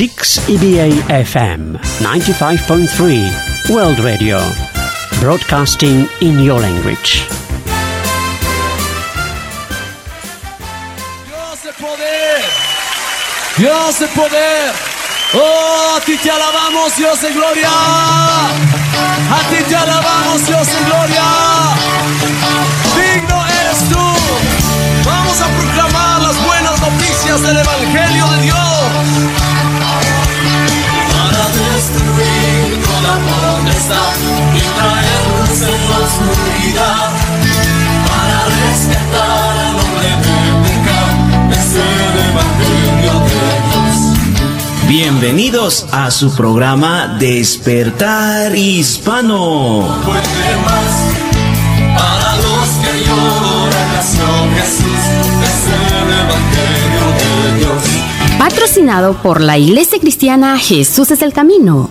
6 EBA FM 95.3 World Radio. Broadcasting in your language. Dios de poder. Dios de poder. Oh, a ti te alabamos, Dios de gloria. A ti te alabamos, Dios de gloria. Digno eres tú. Vamos a proclamar las buenas noticias del Evangelio de Dios. Bienvenidos a su programa Despertar Hispano. Patrocinado por la Iglesia Cristiana Jesús es el Camino.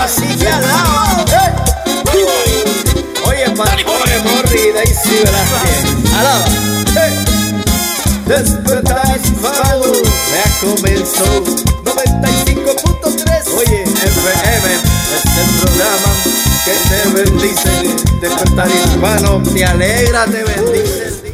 Así que alaba. Oye, Pantone Morri, Daisy Velázquez. Alaba. Hey. Despertar hispano ya comenzó 95.3 Oye, FM es el programa que te bendice Despertar hispano te alegra, te bendice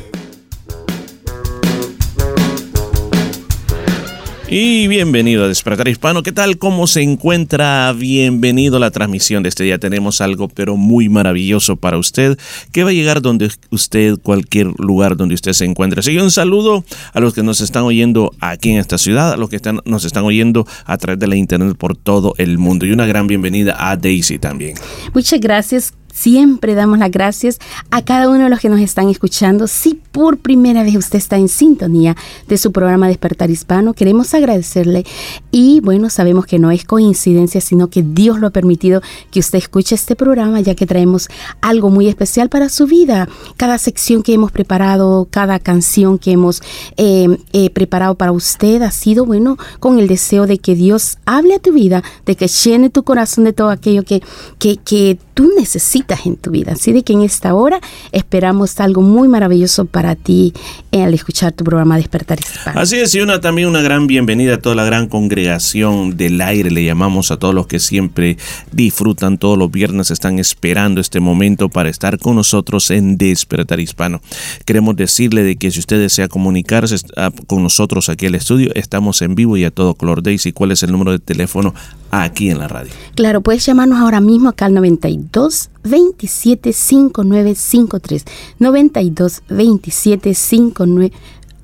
Y bienvenido a Despertar Hispano. ¿Qué tal? ¿Cómo se encuentra? Bienvenido a la transmisión de este día. Tenemos algo pero muy maravilloso para usted que va a llegar donde usted, cualquier lugar donde usted se encuentre. Así que un saludo a los que nos están oyendo aquí en esta ciudad, a los que están, nos están oyendo a través de la internet por todo el mundo. Y una gran bienvenida a Daisy también. Muchas gracias. Siempre damos las gracias a cada uno de los que nos están escuchando. Si por primera vez usted está en sintonía de su programa Despertar Hispano, queremos agradecerle. Y bueno, sabemos que no es coincidencia, sino que Dios lo ha permitido que usted escuche este programa, ya que traemos algo muy especial para su vida. Cada sección que hemos preparado, cada canción que hemos eh, eh, preparado para usted ha sido, bueno, con el deseo de que Dios hable a tu vida, de que llene tu corazón de todo aquello que, que, que tú necesitas en tu vida. Así de que en esta hora esperamos algo muy maravilloso para ti al escuchar tu programa Despertar Hispano. Así es, y una también una gran bienvenida a toda la gran congregación del aire, le llamamos a todos los que siempre disfrutan todos los viernes, están esperando este momento para estar con nosotros en Despertar Hispano. Queremos decirle de que si usted desea comunicarse ah, con nosotros aquí al estudio, estamos en vivo y a todo color. Daisy, ¿cuál es el número de teléfono aquí en la radio? Claro, puedes llamarnos ahora mismo acá al 92 27 5953 92 27 59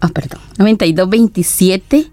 Ah, perdón. 92 27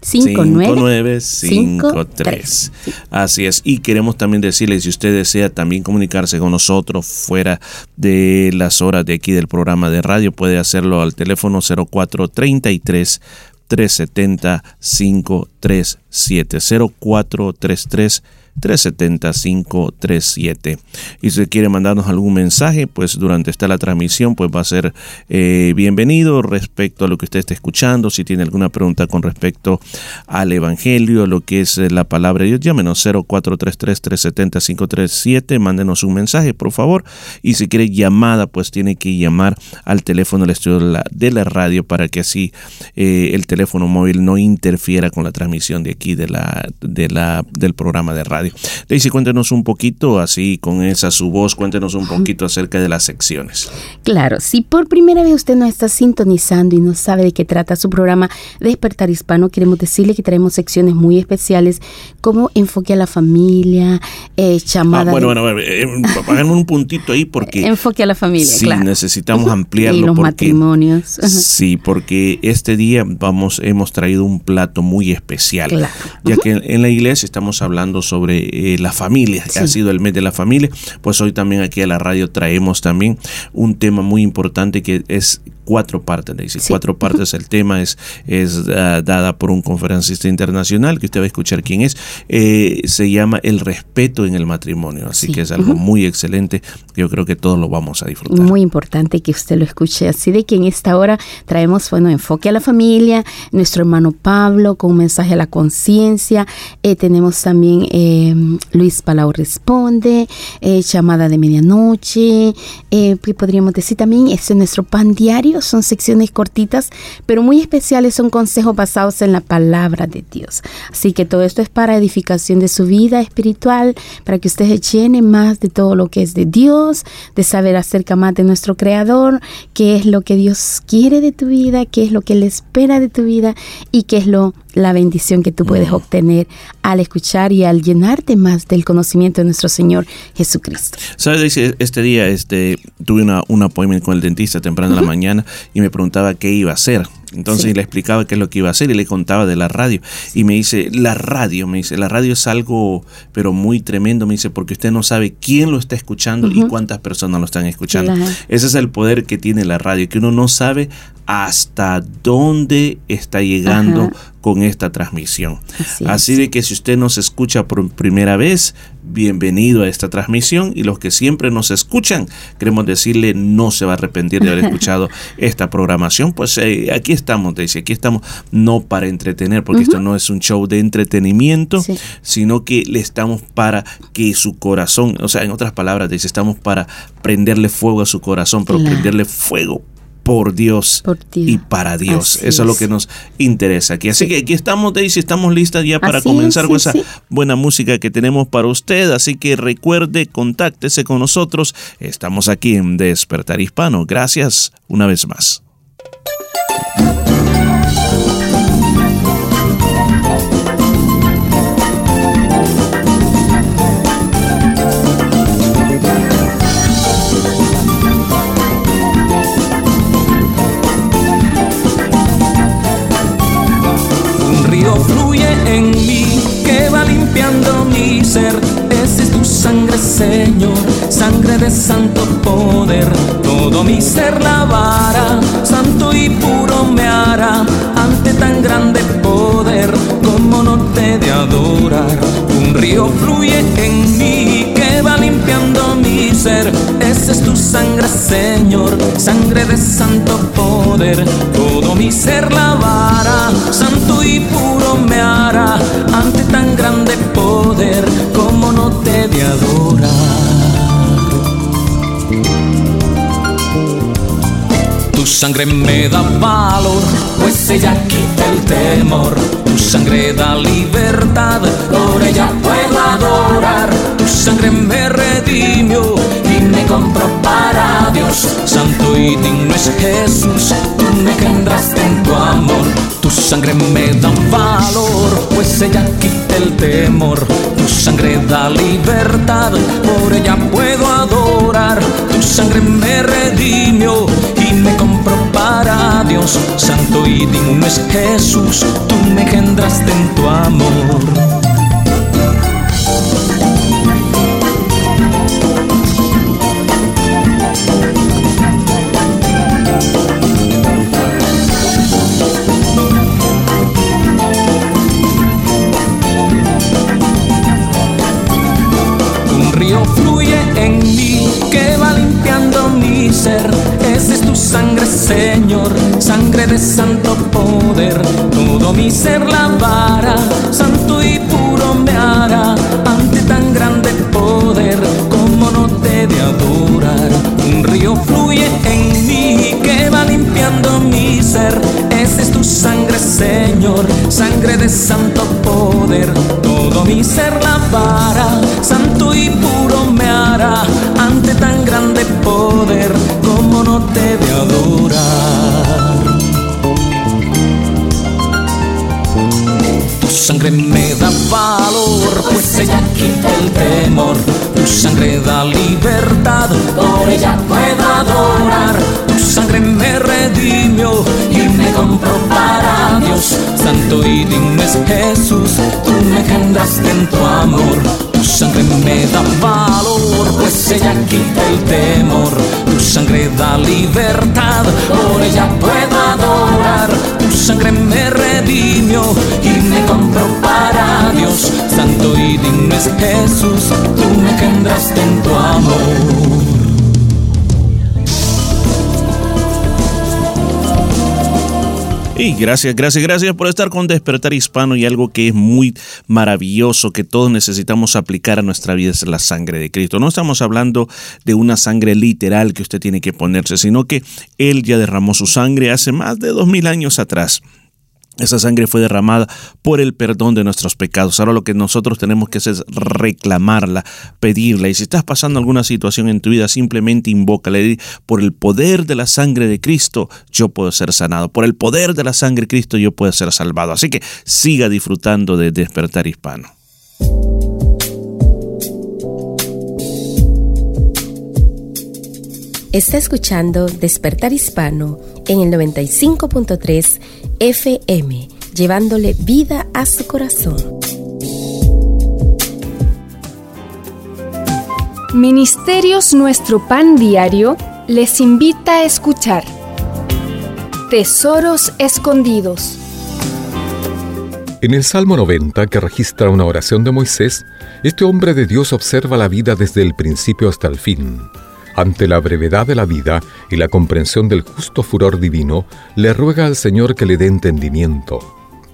5953. Así es. Y queremos también decirle, si usted desea también comunicarse con nosotros fuera de las horas de aquí del programa de radio, puede hacerlo al teléfono 0433 370 537 0433 370-537. Y si quiere mandarnos algún mensaje, pues durante esta la transmisión, pues va a ser eh, bienvenido respecto a lo que usted está escuchando. Si tiene alguna pregunta con respecto al Evangelio, lo que es eh, la palabra de Dios, llámenos 0433-370-537, mándenos un mensaje, por favor. Y si quiere llamada, pues tiene que llamar al teléfono del estudio de la, radio para que así eh, el teléfono móvil no interfiera con la transmisión de aquí de la, del programa de radio. Daisy, cuéntenos un poquito, así con esa su voz, cuéntenos un poquito acerca de las secciones. Claro, si por primera vez usted nos está sintonizando y no sabe de qué trata su programa Despertar Hispano, queremos decirle que traemos secciones muy especiales como enfoque a la familia, eh, llamada. Ah, bueno, bueno, bueno, eh, háganme un puntito ahí porque. enfoque a la familia, sí, claro. necesitamos ampliarlo. Y los porque, matrimonios. Sí, porque este día vamos, hemos traído un plato muy especial. Claro. Ya que en la iglesia estamos hablando sobre eh, la familia, Sí. ha sido el mes de la familia, pues hoy también aquí a la radio traemos también un tema muy importante que es cuatro partes, le dice, cuatro partes. El tema es, es ah, dada por un conferencista internacional, que usted va a escuchar quién es. Eh, se llama El respeto en el matrimonio. Así que es algo muy excelente. Yo creo que todos lo vamos a disfrutar. Muy importante que usted lo escuche. Así de que en esta hora traemos, bueno, enfoque a la familia, nuestro hermano Pablo con un mensaje a la conciencia. Eh, tenemos también eh, Luis Palau Responde, llamada de medianoche. que podríamos decir también, este es nuestro pan diario. Son secciones cortitas, pero muy especiales. Son consejos basados en la palabra de Dios. Así que todo esto es para edificación de su vida espiritual, para que usted se llene más de todo lo que es de Dios, de saber acerca más de nuestro Creador, qué es lo que Dios quiere de tu vida, qué es lo que Él espera de tu vida y qué es lo la bendición que tú puedes mm. obtener al escuchar y al llenarte más del conocimiento de nuestro Señor Jesucristo. Sabes, este día este, tuve una, un appointment con el dentista temprano en la mañana y me preguntaba qué iba a hacer. Entonces le explicaba qué es lo que iba a hacer y le contaba de la radio. Y me dice, la radio, me dice, la radio es algo, pero muy tremendo, me dice, porque usted no sabe quién lo está escuchando y cuántas personas lo están escuchando. Ese es el poder que tiene la radio, que uno no sabe hasta dónde está llegando con esta transmisión. Así, de que si usted nos escucha por primera vez, bienvenido a esta transmisión. Y los que siempre nos escuchan, queremos decirle no se va a arrepentir de haber escuchado esta programación, pues eh, aquí estamos, dice, aquí estamos no para entretener, porque esto no es un show de entretenimiento, sino que le estamos para que su corazón, o sea, en otras palabras, dice, estamos para prenderle fuego a su corazón, pero prenderle fuego por Dios, y para Dios. Eso es. lo que nos interesa aquí. Así que aquí estamos, Daisy, estamos listas ya para comenzar con esa buena música que tenemos para usted. Así que recuerde, contáctese con nosotros. Estamos aquí en Despertar Hispano. Gracias una vez más. Ese es tu sangre, Señor, sangre de santo poder. Todo mi ser lavará, santo y puro me hará ante tan grande poder. Como no te de adorar, un río fluye en mí Ese es tu sangre, Señor, sangre de santo poder. Todo mi ser lavará, santo y puro me hará ante tan grande poder como no te de adorar. Tu sangre me da valor, pues ella quita el temor. Tu sangre da libertad, por ella puedo adorar. Tu sangre me redimió y me compró para Dios. Santo y digno es Jesús, tú me engendraste en tu amor. Tu sangre me da valor, pues ella quita el temor. Tu sangre da libertad, por ella puedo adorar. Tu sangre me redimió y me compró para Dios. Santo y digno es Jesús, tú me engendraste en tu amor. De santo poder. Todo mi ser lavará, santo ella quita el temor, tu sangre da libertad, por ella puedo adorar, tu sangre me redimió y me compró para Dios, santo y digno es Jesús, tú me engendraste en tu amor. Y gracias, gracias, gracias por estar con Despertar Hispano y algo que es muy maravilloso que todos necesitamos aplicar a nuestra vida es la sangre de Cristo. No estamos hablando de una sangre literal que usted tiene que ponerse, sino que Él ya derramó su sangre hace más de dos mil años atrás. Esa sangre fue derramada por el perdón de nuestros pecados. Ahora lo que nosotros tenemos que hacer es reclamarla, pedirla. Y si estás pasando alguna situación en tu vida, simplemente invócale. Por el poder de la sangre de Cristo, yo puedo ser sanado. Por el poder de la sangre de Cristo, yo puedo ser salvado. Así que siga disfrutando de despertar hispano. Está escuchando Despertar Hispano en el 95.3 FM, llevándole vida a su corazón. Ministerios Nuestro Pan Diario les invita a escuchar Tesoros Escondidos. En el Salmo 90, que registra una oración de Moisés, este hombre de Dios observa la vida desde el principio hasta el fin. Ante la brevedad de la vida y la comprensión del justo furor divino, le ruega al Señor que le dé entendimiento.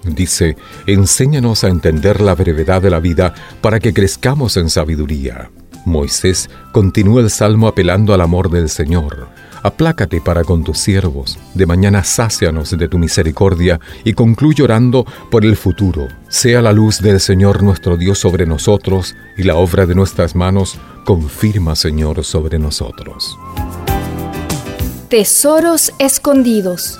Dice, enséñanos a entender la brevedad de la vida para que crezcamos en sabiduría. Moisés continúa el salmo apelando al amor del Señor. Aplácate para con tus siervos, de mañana sácianos de tu misericordia y concluye orando por el futuro. Sea la luz del Señor nuestro Dios sobre nosotros y la obra de nuestras manos confirma, Señor, sobre nosotros. Tesoros escondidos.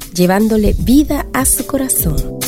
llevándole vida a su corazón.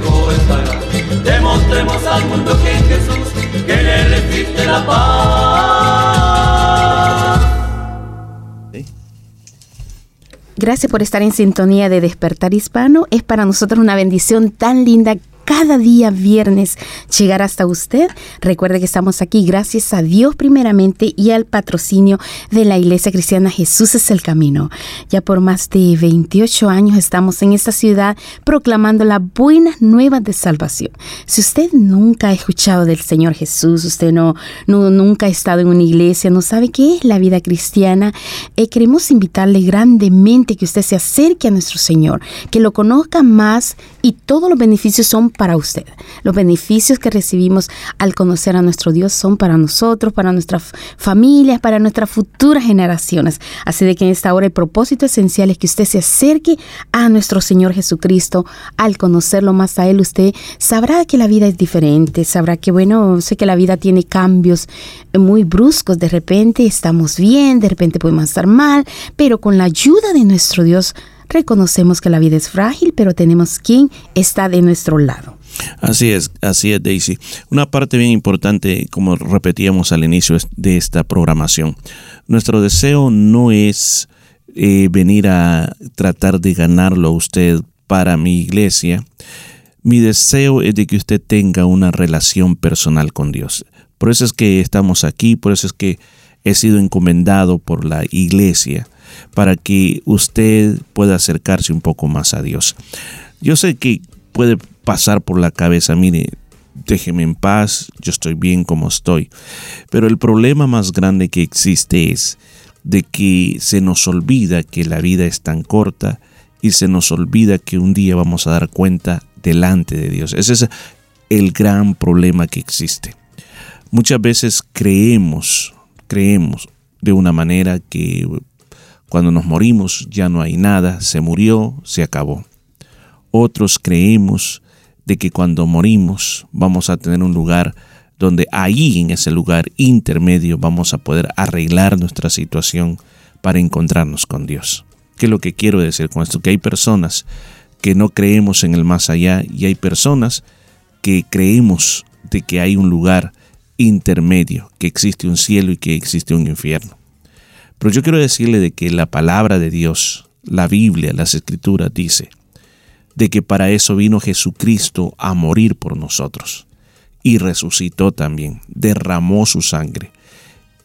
Contigo estará. Demostremos al mundo que en Jesús, que en él existe la paz. Gracias por estar en sintonía de Despertar Hispano. Es para nosotros una bendición tan linda cada día viernes llegar hasta usted. Recuerde que estamos aquí gracias a Dios primeramente y al patrocinio de la Iglesia Cristiana Jesús es el Camino. Ya por más de 28 años estamos en esta ciudad proclamando las buenas nuevas de salvación. Si usted nunca ha escuchado del Señor Jesús, usted no, no nunca ha estado en una iglesia, no sabe qué es la vida cristiana, eh, queremos invitarle grandemente que usted se acerque a nuestro Señor, que lo conozca más y todos los beneficios son para usted. Los beneficios que recibimos al conocer a nuestro Dios son para nosotros, para nuestras familias, para nuestras futuras generaciones. Así de que en esta hora el propósito esencial es que usted se acerque a nuestro Señor Jesucristo. Al conocerlo más a Él, usted sabrá que la vida es diferente, sabrá que, bueno, sé que la vida tiene cambios muy bruscos. De repente estamos bien, de repente podemos estar mal, pero con la ayuda de nuestro Dios, Reconocemos que la vida es frágil, pero tenemos quien está de nuestro lado. Así es, así es Daisy. Una parte bien importante, como repetíamos al inicio de esta programación, nuestro deseo no es eh, venir a tratar de ganarlo a usted para mi iglesia. Mi deseo es de que usted tenga una relación personal con Dios. Por eso es que estamos aquí, por eso es que he sido encomendado por la iglesia para que usted pueda acercarse un poco más a Dios. Yo sé que puede pasar por la cabeza, mire, déjeme en paz, yo estoy bien como estoy. Pero el problema más grande que existe es de que se nos olvida que la vida es tan corta y se nos olvida que un día vamos a dar cuenta delante de Dios. Ese es el gran problema que existe. Muchas veces creemos, creemos de una manera que cuando nos morimos ya no hay nada, se murió, se acabó. Otros creemos de que cuando morimos vamos a tener un lugar donde ahí en ese lugar intermedio vamos a poder arreglar nuestra situación para encontrarnos con Dios. ¿Qué es lo que quiero decir con esto? Que hay personas que no creemos en el más allá y hay personas que creemos de que hay un lugar intermedio, que existe un cielo y que existe un infierno. Pero yo quiero decirle de que la palabra de Dios, la Biblia, las escrituras dice de que para eso vino Jesucristo a morir por nosotros y resucitó también, derramó su sangre.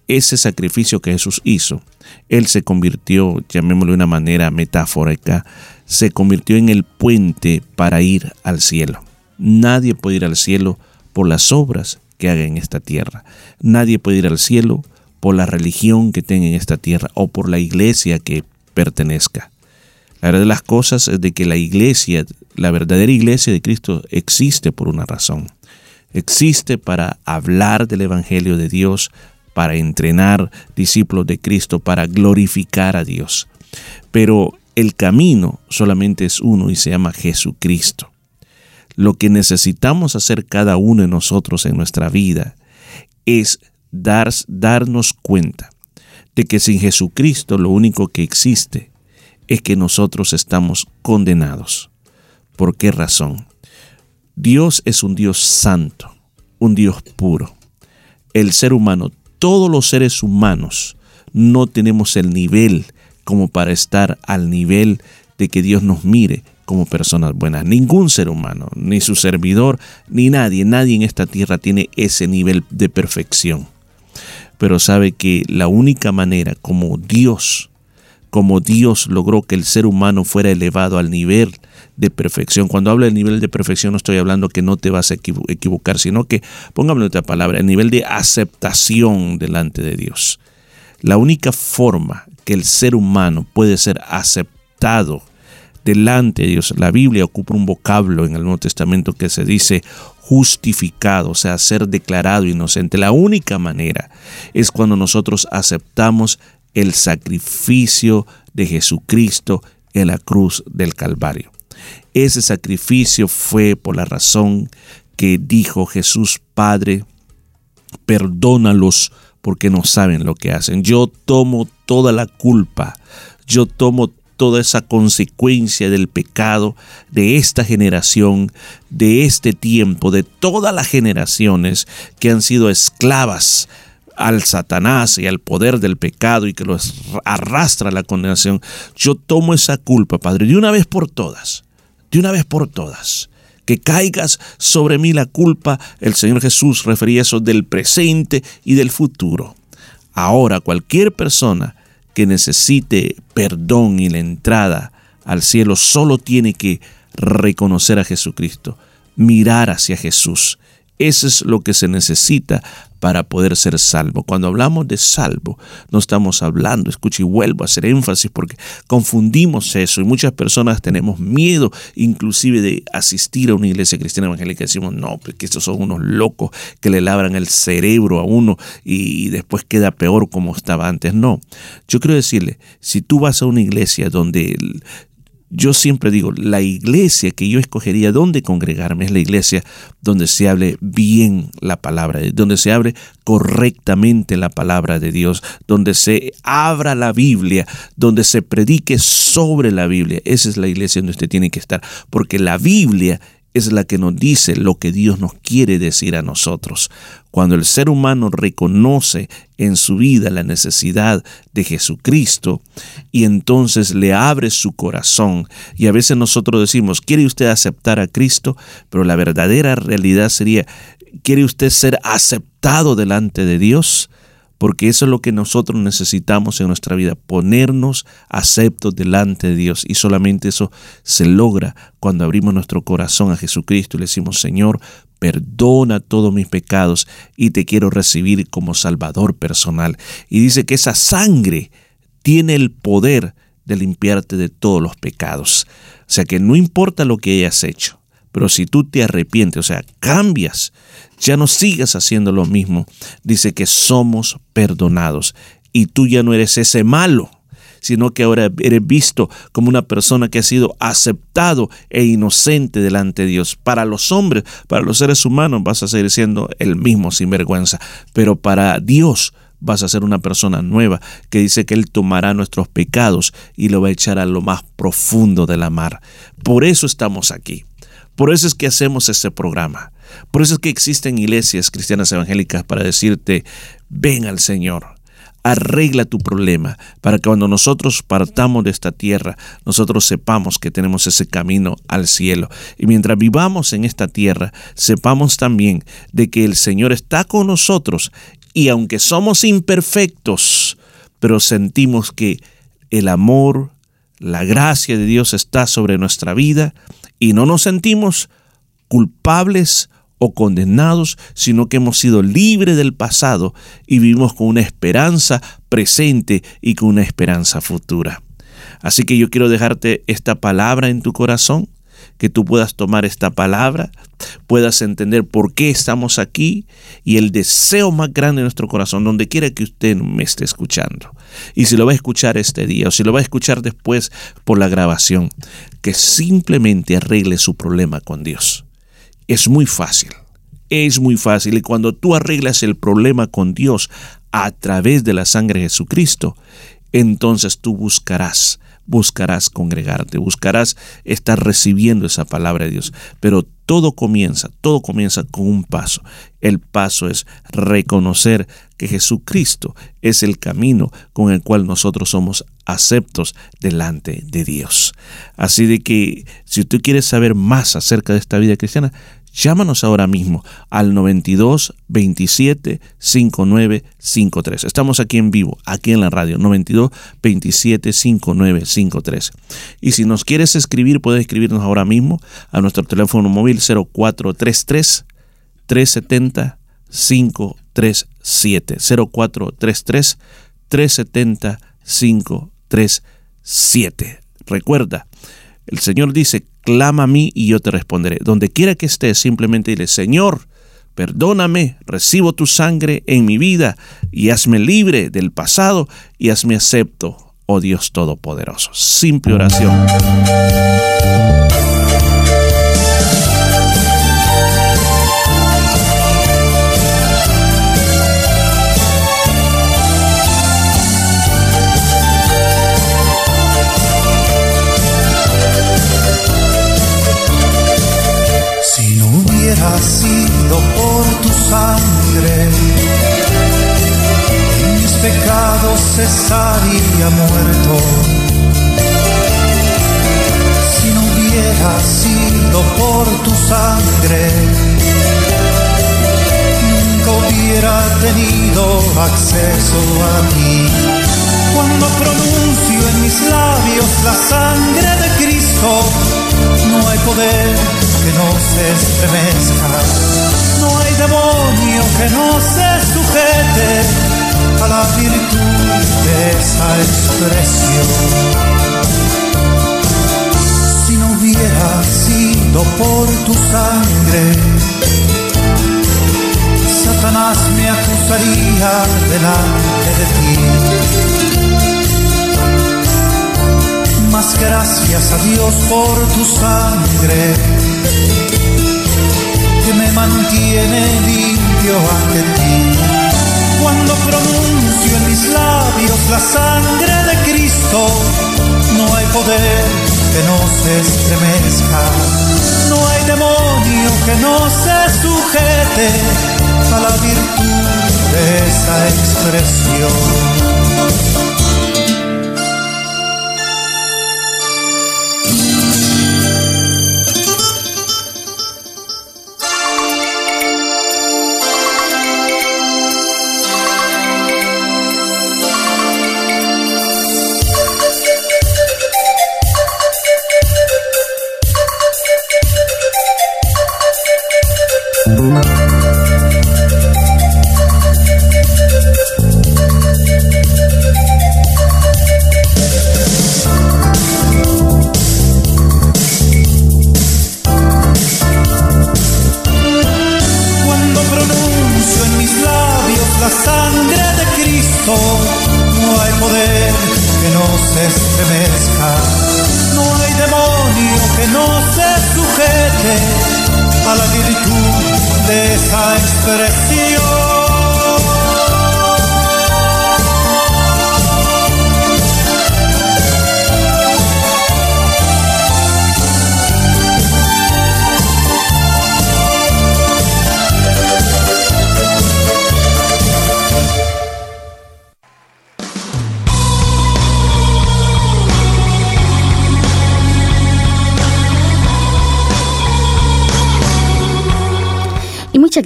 Ese sacrificio que Jesús hizo, Él se convirtió, llamémoslo de una manera metafórica, se convirtió en el puente para ir al cielo. Nadie puede ir al cielo por las obras que haga en esta tierra. Nadie puede ir al cielo por la religión que tenga en esta tierra o por la iglesia que pertenezca. La verdad de las cosas es de que la iglesia, la verdadera iglesia de Cristo existe por una razón. Existe para hablar del Evangelio de Dios, para entrenar discípulos de Cristo, para glorificar a Dios. Pero el camino solamente es uno y se llama Jesucristo. Lo que necesitamos hacer cada uno de nosotros en nuestra vida es dar, darnos cuenta de que sin Jesucristo lo único que existe es que nosotros estamos condenados. ¿Por qué razón? Dios es un Dios santo, un Dios puro. El ser humano, todos los seres humanos, no tenemos el nivel como para estar al nivel de que Dios nos mire como personas buenas. Ningún ser humano, ni su servidor, ni nadie, nadie en esta tierra tiene ese nivel de perfección pero sabe que la única manera como Dios, como Dios logró que el ser humano fuera elevado al nivel de perfección. Cuando hablo del nivel de perfección no estoy hablando que no te vas a equivocar, sino que, póngame otra palabra, el nivel de aceptación delante de Dios. La única forma que el ser humano puede ser aceptado delante de Dios, la Biblia ocupa un vocablo en el Nuevo Testamento que se dice justificado, o sea, ser declarado inocente. La única manera es cuando nosotros aceptamos el sacrificio de Jesucristo en la cruz del Calvario. Ese sacrificio fue por la razón que dijo Jesús, Padre, perdónalos porque no saben lo que hacen. Yo tomo toda la culpa, yo tomo toda esa consecuencia del pecado de esta generación, de este tiempo, de todas las generaciones que han sido esclavas al Satanás y al poder del pecado y que los arrastra a la condenación. Yo tomo esa culpa, Padre, de una vez por todas, de una vez por todas que caigas sobre mí la culpa, el Señor Jesús refería eso del presente y del futuro. Ahora cualquier persona que necesite perdón y la entrada al cielo solo tiene que reconocer a Jesucristo, mirar hacia Jesús. Eso es lo que se necesita para poder ser salvo. Cuando hablamos de salvo, no estamos hablando, escucha y vuelvo a hacer énfasis porque confundimos eso y muchas personas tenemos miedo inclusive de asistir a una iglesia cristiana evangélica decimos, no, porque estos son unos locos que le labran el cerebro a uno y después queda peor como estaba antes. No, yo quiero decirle, si tú vas a una iglesia donde yo siempre digo, la iglesia que yo escogería donde congregarme es la iglesia donde se hable bien la palabra, donde se hable correctamente la palabra de Dios, donde se abra la Biblia, donde se predique sobre la Biblia. Esa es la iglesia donde usted tiene que estar, porque la Biblia es la que nos dice lo que Dios nos quiere decir a nosotros. Cuando el ser humano reconoce en su vida la necesidad de Jesucristo y entonces le abre su corazón, y a veces nosotros decimos, ¿quiere usted aceptar a Cristo? Pero la verdadera realidad sería, ¿quiere usted ser aceptado delante de Dios? Porque eso es lo que nosotros necesitamos en nuestra vida, ponernos aceptos delante de Dios. Y solamente eso se logra cuando abrimos nuestro corazón a Jesucristo y le decimos, Señor, perdona todos mis pecados y te quiero recibir como Salvador personal. Y dice que esa sangre tiene el poder de limpiarte de todos los pecados. O sea que no importa lo que hayas hecho, pero si tú te arrepientes, o sea, cambias, ya no sigas haciendo lo mismo, dice que somos perdonados y tú ya no eres ese malo sino que ahora eres visto como una persona que ha sido aceptado e inocente delante de Dios. Para los hombres, para los seres humanos vas a seguir siendo el mismo sinvergüenza, pero para Dios vas a ser una persona nueva que dice que Él tomará nuestros pecados y lo va a echar a lo más profundo de la mar. Por eso estamos aquí. Por eso es que hacemos este programa. Por eso es que existen iglesias cristianas evangélicas para decirte, ven al Señor, arregla tu problema, para que cuando nosotros partamos de esta tierra, nosotros sepamos que tenemos ese camino al cielo. Y mientras vivamos en esta tierra, sepamos también de que el Señor está con nosotros y aunque somos imperfectos, pero sentimos que el amor, la gracia de Dios está sobre nuestra vida y no nos sentimos culpables o condenados, sino que hemos sido libres del pasado y vivimos con una esperanza presente y con una esperanza futura. Así que yo quiero dejarte esta palabra en tu corazón que tú puedas tomar esta palabra, puedas entender por qué estamos aquí y el deseo más grande de nuestro corazón, donde quiera que usted me esté escuchando. Y si lo va a escuchar este día o si lo va a escuchar después por la grabación, que simplemente arregle su problema con Dios. Es muy fácil. Es muy fácil y cuando tú arreglas el problema con Dios a través de la sangre de Jesucristo, entonces tú buscarás buscarás congregarte, buscarás estar recibiendo esa palabra de Dios. Pero todo comienza, todo comienza con un paso. El paso es reconocer que Jesucristo es el camino con el cual nosotros somos aceptos delante de Dios. Así de que si tú quieres saber más acerca de esta vida cristiana, Llámanos ahora mismo al 92 27 59 53. Estamos aquí en vivo, aquí en la radio, 92 27 59 53. Y si nos quieres escribir, puedes escribirnos ahora mismo a nuestro teléfono móvil 0433 370 537. 0433 370 537. Recuerda, el Señor dice, clama a mí y yo te responderé. Donde quiera que estés, simplemente dile, Señor, perdóname, recibo tu sangre en mi vida y hazme libre del pasado y hazme acepto, oh Dios Todopoderoso. Simple oración. Muerto. Si no hubiera sido por tu sangre, nunca hubiera tenido acceso a ti. Cuando pronuncio en mis labios la sangre de Cristo, no hay poder que no se estremezca, no hay demonio que no se sujete a la virtud de esa expresión. Si no hubiera sido por tu sangre, Satanás me acusaría delante de ti más gracias a Dios por tu sangre que me mantiene limpio ante ti. Cuando pronuncio en mis labios la sangre de Cristo, no hay poder que no se estremezca, no hay demonio que no se sujete a la virtud de esa expresión.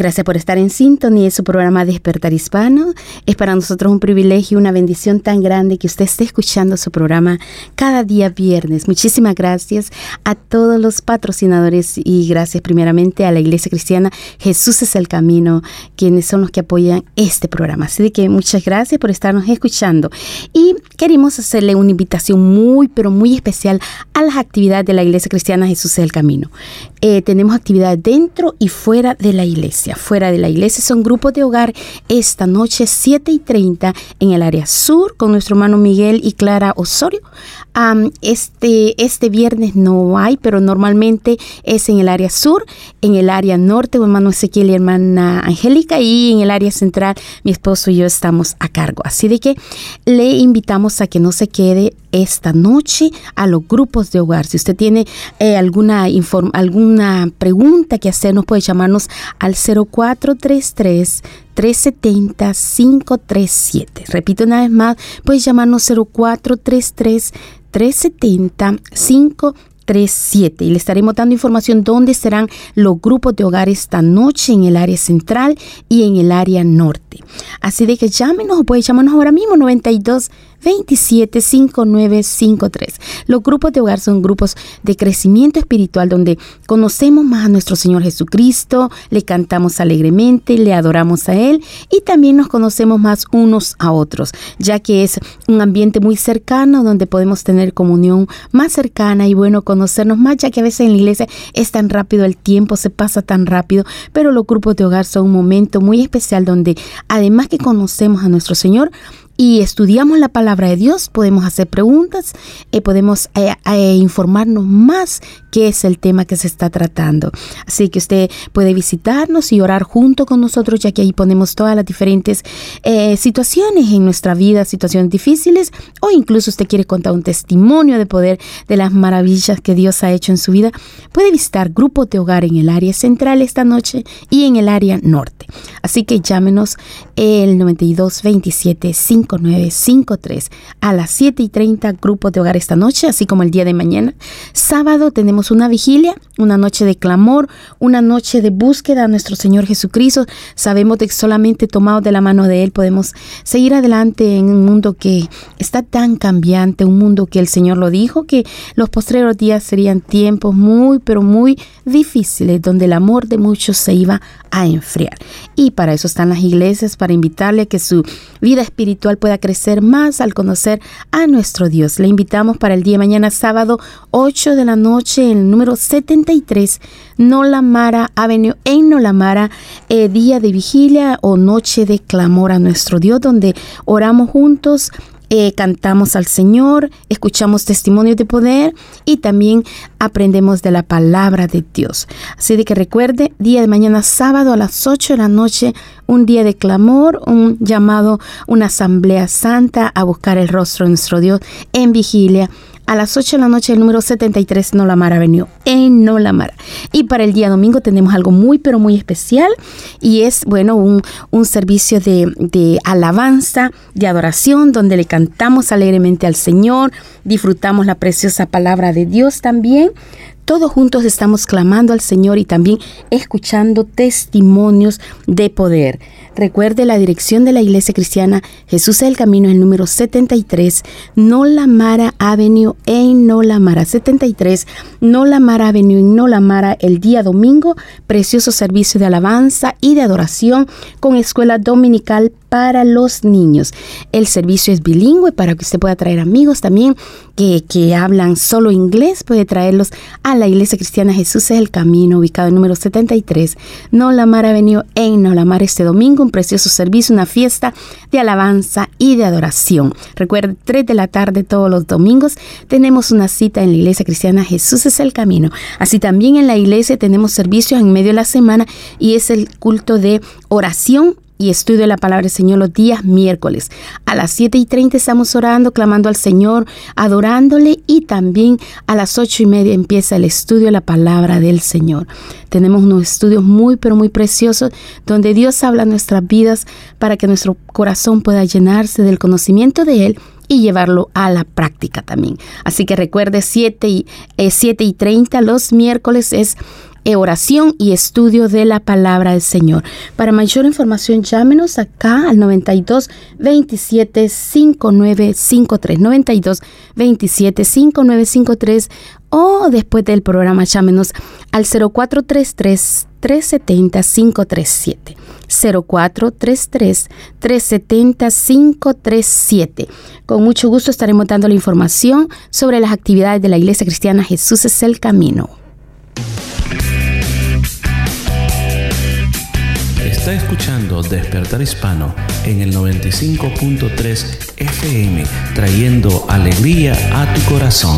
Gracias por estar en sintonía su programa Despertar Hispano. Es para nosotros un privilegio, una bendición tan grande que usted esté escuchando su programa cada día viernes. Muchísimas gracias a todos los patrocinadores y gracias primeramente a la Iglesia Cristiana Jesús es el Camino, quienes son los que apoyan este programa. Así que muchas gracias por estarnos escuchando. Y queremos hacerle una invitación muy, pero muy especial a las actividades de la Iglesia Cristiana Jesús es el Camino. Eh, tenemos actividades dentro y fuera de la iglesia. Fuera de la iglesia son grupos de hogar esta noche 7 y 30 en el área sur con nuestro hermano Miguel y Clara Osorio. este, este viernes no hay, pero normalmente es en el área sur, en el área norte, hermano Ezequiel y hermana Angélica, y en el área central mi esposo y yo estamos a cargo. Así de que le invitamos a que no se quede esta noche a los grupos de hogar. Si usted tiene eh, alguna, alguna pregunta que hacer, nos puede llamarnos al 0433 370 537. Repito una vez más, puede llamarnos 0433 370 537 37 y le estaremos dando información dónde serán los grupos de hogar esta noche en el área central y en el área norte. Así de que llámenos o puede llamarnos ahora mismo 92 27 5953. Los grupos de hogar son grupos de crecimiento espiritual donde conocemos más a nuestro Señor Jesucristo, le cantamos alegremente, le adoramos a Él y también nos conocemos más unos a otros, ya que es un ambiente muy cercano donde podemos tener comunión más cercana y bueno, conocernos más, ya que a veces en la iglesia es tan rápido el tiempo, se pasa tan rápido, pero los grupos de hogar son un momento muy especial donde además que conocemos a nuestro Señor, y estudiamos la palabra de Dios, podemos hacer preguntas, eh, podemos eh, eh, informarnos más qué es el tema que se está tratando. Así que usted puede visitarnos y orar junto con nosotros, ya que ahí ponemos todas las diferentes situaciones en nuestra vida, situaciones difíciles, o incluso usted quiere contar un testimonio de poder de las maravillas que Dios ha hecho en su vida, puede visitar grupos de hogar en el área central esta noche y en el área norte. Así que llámenos el 92 27 5 5953. A las 7 y 30, grupos de hogar esta noche, así como el día de mañana. Sábado tenemos una vigilia, una noche de clamor, una noche de búsqueda a nuestro Señor Jesucristo. Sabemos que solamente tomados de la mano de Él podemos seguir adelante en un mundo que está tan cambiante, un mundo que el Señor lo dijo, que los postreros días serían tiempos muy, pero muy difíciles, donde el amor de muchos se iba a enfriar. Y para eso están las iglesias, para invitarle a que su vida espiritual pueda crecer más al conocer a nuestro Dios. Le invitamos para el día de mañana, sábado 8 de la noche, en el número 73, Nolamara Avenue, en Nolamara, eh, día de vigilia o noche de clamor a nuestro Dios, donde oramos juntos eh, cantamos al Señor, escuchamos testimonios de poder y también aprendemos de la palabra de Dios. Así de que recuerde, día de mañana sábado a las 8 de la noche, un día de clamor, un llamado, una asamblea santa a buscar el rostro de nuestro Dios en vigilia a las 8 de la noche el número 73 Nolamara Avenue en Nolamara. Y para el día domingo tenemos algo muy pero muy especial y es bueno un, un servicio de, de alabanza, de adoración donde le cantamos alegremente al Señor, disfrutamos la preciosa palabra de Dios también. Todos juntos estamos clamando al Señor y también escuchando testimonios de poder. Recuerde la dirección de la Iglesia Cristiana Jesús es el Camino, el número 73, Nolamara Avenue en Nolamara. 73, Nolamara Avenue en Nolamara, el día domingo. Precioso servicio de alabanza y de adoración con escuela dominical para los niños. El servicio es bilingüe para que usted pueda traer amigos también que, que, hablan solo inglés, puede traerlos a la Iglesia Cristiana Jesús es el Camino, ubicado en número 73, Nolamara Avenue en Nolamara este domingo un precioso servicio, una fiesta de alabanza y de adoración. Recuerde, 3 de la tarde todos los domingos tenemos una cita en la iglesia cristiana Jesús es el camino. Así también en la iglesia tenemos servicios en medio de la semana y es el culto de oración estudio la palabra del Señor los días miércoles. A las 7 y 30 estamos orando, clamando al Señor, adorándole y también a las 8 y media empieza el estudio de la palabra del Señor. Tenemos unos estudios muy pero muy preciosos donde Dios habla nuestras vidas para que nuestro corazón pueda llenarse del conocimiento de Él y llevarlo a la práctica también. Así que recuerde 7 y, eh, 7 y 30 los miércoles es oración y estudio de la palabra del Señor. Para mayor información, llámenos acá al 92 27 5953 92 27 5953 o después del programa llámenos al 0433 370 537 0433 370 537. Con mucho gusto estaremos dando la información sobre las actividades de la Iglesia Cristiana Jesús es el Camino. Está escuchando Despertar Hispano en el 95.3 FM, trayendo alegría a tu corazón.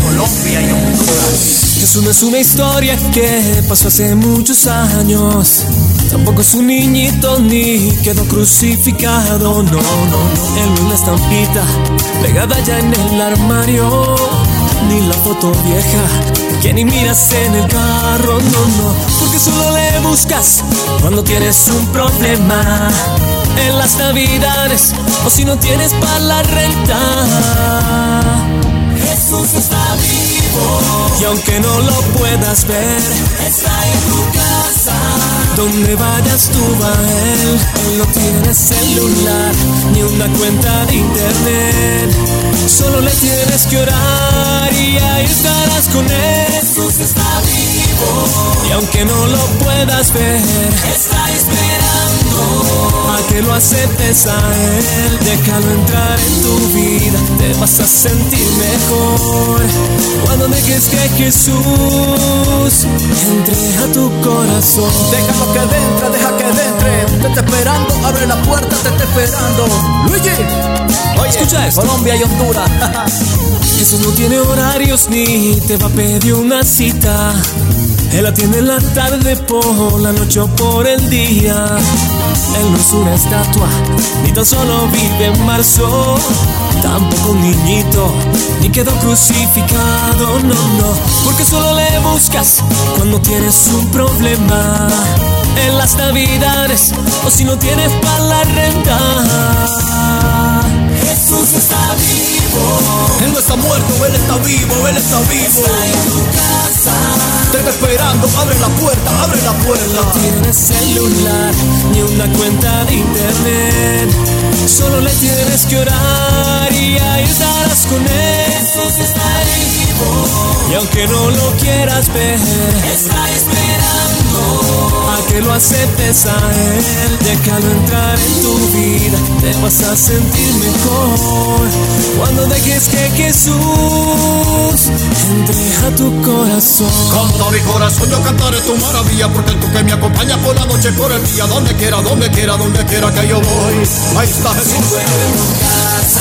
Colombia y Honduras. Eso no es una historia que pasó hace muchos años. Tampoco es un niñito ni quedó crucificado. No, no, no. Él la estampita pegada ya en el armario. Ni la foto vieja que ni miras en el carro. No, no. Porque solo le buscas cuando tienes un problema. En las navidades o si no tienes para la renta. Jesús está vivo y aunque no lo puedas ver, está en tu casa. Donde vayas tú va Él, Él no tiene celular ni una cuenta de internet. Solo le tienes que orar y ahí estarás con Él. Jesús está vivo y aunque no lo puedas ver, está esperando a que lo aceptes a Él. Déjalo entrar en tu vida, te vas a sentir mejor cuando dejes que Jesús entre a tu corazón. Déjalo que entre, deja que entre. Te está esperando, abre la puerta, te está esperando. Luigi, oye, Escucha esto. Colombia y Honduras. Jesús no tiene horarios ni te va a pedir una cita. Él la tiene en la tarde, por la noche o por el día. Él no es una estatua, ni tan solo vive en marzo. Tampoco un niñito, ni quedó crucificado, no, no. Porque solo le buscas cuando tienes un problema. En las navidades, o si no tienes para la renta. Jesús está vivo. Él no está muerto, Él está vivo, Él está vivo. Está en tu casa. Te está esperando, abre la puerta, abre la puerta. No tienes celular ni una cuenta de internet. Solo le tienes que orar y ahí estarás con él. Jesús está vivo. Y aunque no lo quieras ver, está esperando a que lo aceptes a él. Déjalo entrar en tu vida, te vas a sentir mejor. Cuando dejes que Jesús entre a tu corazón. Canta mi corazón, yo cantaré tu maravilla Porque tú que me acompañas por la noche, por el día Donde quiera, donde quiera, donde quiera que yo voy Ahí está Jesús en tu casa,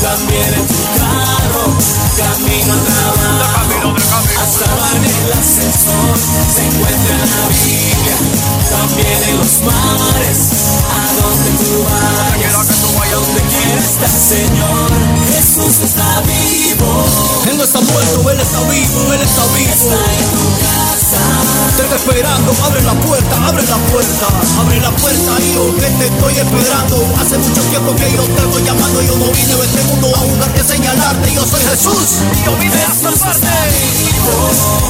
también en tu carro, camino al trabajo, hasta en el ascensor, se encuentra en la Biblia, también en los mares, a donde tú vayas, donde quiera estar Señor, Jesús está vivo, Él no está muerto, Él está vivo, Él está vivo. Está en tu casa, Te está esperando, abre la puerta, abre la puerta Abre la puerta, hijo, que te estoy esperando. Hace mucho tiempo que yo te estoy llamando Yo no vine a este mundo a jugarte, a señalarte. Yo soy Jesús y yo vine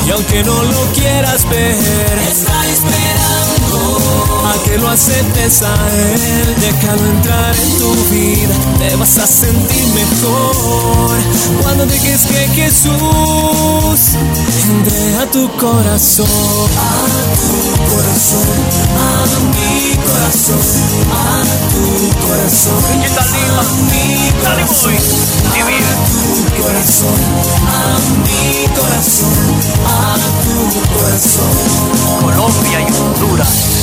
y aunque no lo quieras ver, está esperando a que lo aceptes a él. Déjalo entrar en tu vida, te vas a sentir mejor. Cuando dejes que Jesús entre a tu corazón, a tu corazón, a mi corazón, a tu corazón, a mi corazón, a tu corazón, a mi corazón, a tu corazón. Colombia y Honduras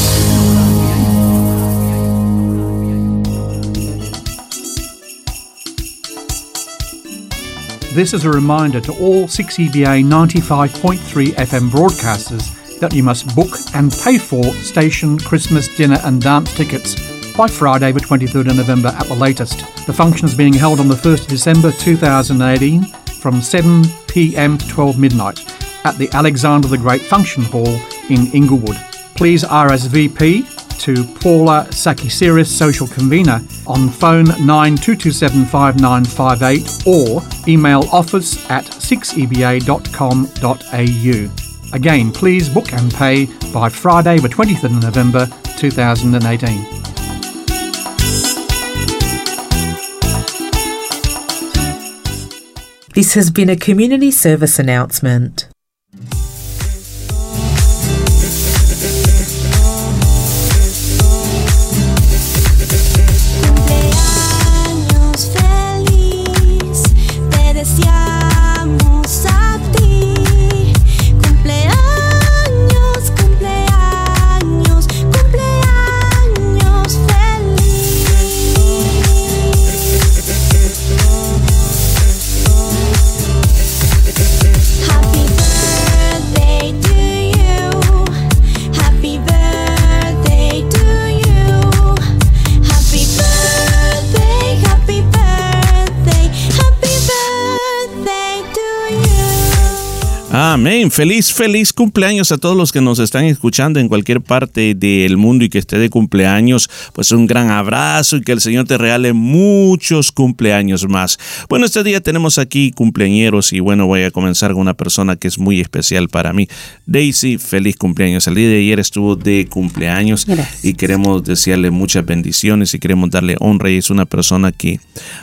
This is a reminder to all 6EBA 95.3 FM broadcasters that you must book and pay for station Christmas dinner and dance tickets by Friday, the 23rd of November at the latest. The function is being held on the 1st of December 2018 from 7 pm to 12 midnight at the Alexander the Great Function Hall in Inglewood. Please RSVP to Paula Sakisiris, social convener, on phone 92275958 or email office at 6eba.com.au. Again, please book and pay by Friday, the 23rd of November 2018. This has been a community service announcement. Amén. Feliz, feliz cumpleaños a todos los que nos están escuchando en cualquier parte del mundo y que esté de cumpleaños. Pues un gran abrazo y que el Señor te regale muchos cumpleaños más. Bueno, este día tenemos aquí cumpleañeros y bueno, voy a comenzar con una persona que es muy especial para mí. Daisy, feliz cumpleaños. El día de ayer estuvo de cumpleaños Gracias. y queremos desearle muchas bendiciones y queremos darle honra y es una persona que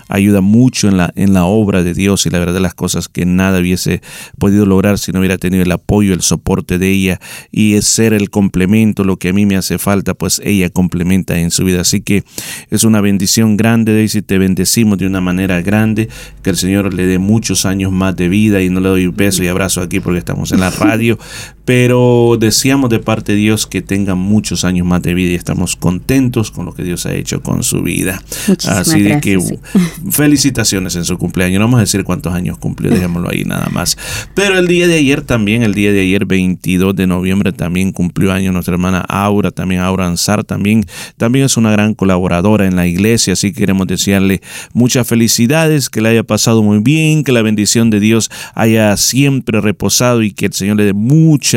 ayuda mucho en la, en la obra de Dios y la verdad las cosas que nada hubiese podido lograr si no hubiera tenido el apoyo, el soporte de ella y es ser el complemento, lo que a mí me hace falta, pues ella complementa en su vida. Así que es una bendición grande, Daisy, te bendecimos de una manera grande, que el Señor le dé muchos años más de vida y no le doy un beso y abrazo aquí porque estamos en la radio, pero deseamos de parte de Dios que tenga muchos años más de vida y estamos contentos con lo que Dios ha hecho con su vida. Muchísimas Así de que gracias, felicitaciones en su cumpleaños. No vamos a decir cuántos años cumplió, dejémoslo ahí nada más. Pero el día de ayer también, el día de ayer 22 de noviembre también cumplió años nuestra hermana Aura, también Aura Ansar, también, también es una gran colaboradora en la iglesia, así que queremos desearle muchas felicidades, que le haya pasado muy bien, que la bendición de Dios haya siempre reposado y que el Señor le dé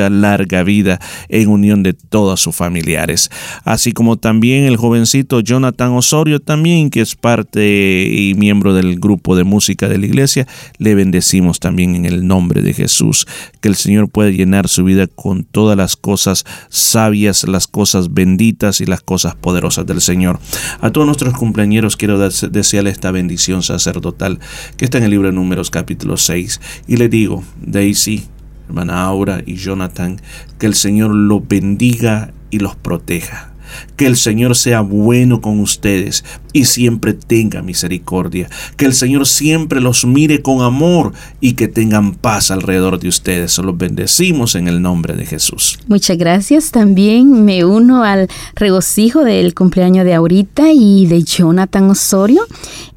larga vida en unión de todos sus familiares. Así como también el jovencito Jonathan Osorio también, que es parte y miembro del grupo de música de la iglesia, le bendecimos también en el nombre de Jesús. Que el Señor pueda llenar su vida con todas las cosas sabias, las cosas benditas y las cosas poderosas del Señor. A todos nuestros cumpleañeros quiero des- desearle esta bendición sacerdotal que está en el libro de Números capítulo 6. Y le digo, Daisy, hermana Aura y Jonathan, que el Señor los bendiga y los proteja. Que el Señor sea bueno con ustedes y siempre tenga misericordia. Que el Señor siempre los mire con amor y que tengan paz alrededor de ustedes. Los bendecimos en el nombre de Jesús. Muchas gracias. También me uno al regocijo del cumpleaños de Aurita y de Jonathan Osorio.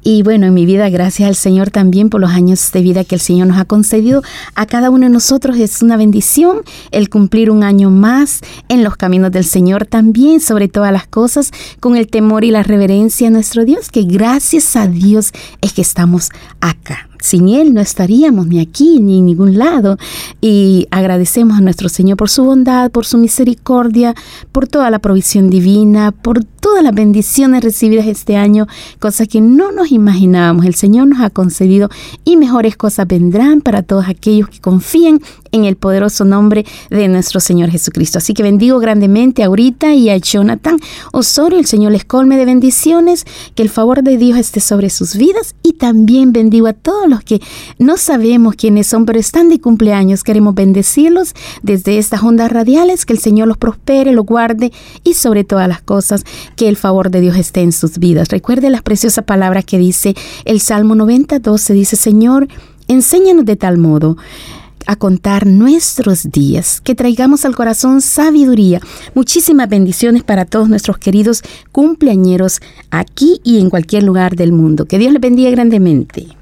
Y bueno, en mi vida, gracias al Señor también por los años de vida que el Señor nos ha concedido. A cada uno de nosotros es una bendición el cumplir un año más en los caminos del Señor también, sobre todas las cosas, con el temor y la reverencia a nuestro Dios, que gracias a Dios es que estamos acá. Sin Él no estaríamos ni aquí ni en ningún lado. Y agradecemos a nuestro Señor por su bondad, por su misericordia, por toda la provisión divina, por todas las bendiciones recibidas este año, cosas que no nos imaginábamos. El Señor nos ha concedido y mejores cosas vendrán para todos aquellos que confíen en el poderoso nombre de nuestro Señor Jesucristo. Así que bendigo grandemente a Aurita y a Jonathan Osorio. El Señor les colme de bendiciones, que el favor de Dios esté sobre sus vidas y también bendigo a todos los que no sabemos quiénes son, pero están de cumpleaños. Queremos bendecirlos desde estas ondas radiales, que el Señor los prospere, los guarde y sobre todas las cosas, que el favor de Dios esté en sus vidas. Recuerde las preciosas palabras que dice el Salmo 90, 12, dice, Señor, enséñanos de tal modo a contar nuestros días, que traigamos al corazón sabiduría. Muchísimas bendiciones para todos nuestros queridos cumpleañeros aquí y en cualquier lugar del mundo. Que Dios les bendiga grandemente.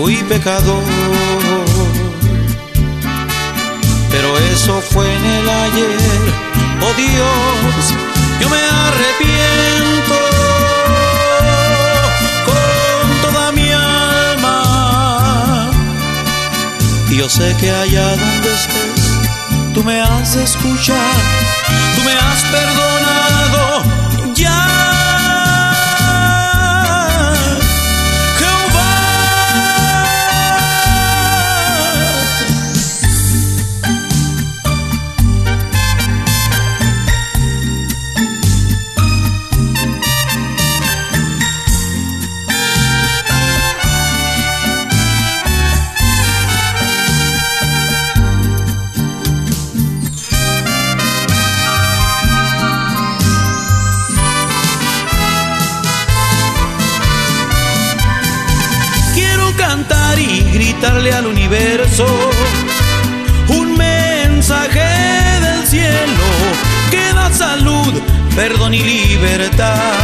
Fui pecador, pero eso fue en el ayer. Oh Dios, yo me arrepiento con toda mi alma. Y yo sé que allá donde estés, tú me has de escuchar, tú me has perdonado gritarle al universo un mensaje del cielo que da salud, perdón y libertad.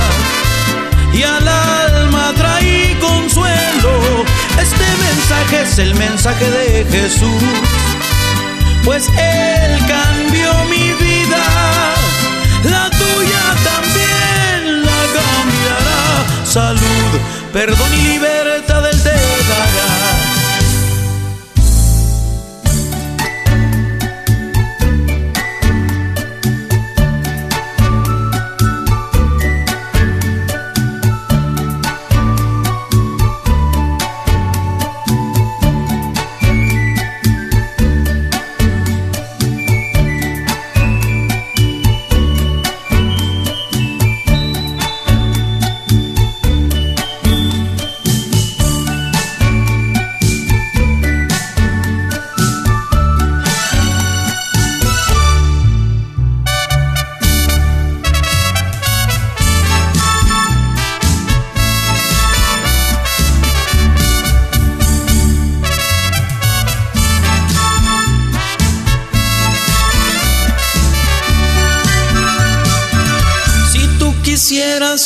Y al alma trae consuelo. Este mensaje es el mensaje de Jesús, pues Él cambió mi vida. La tuya también la cambiará. Salud, perdón y libertad Él te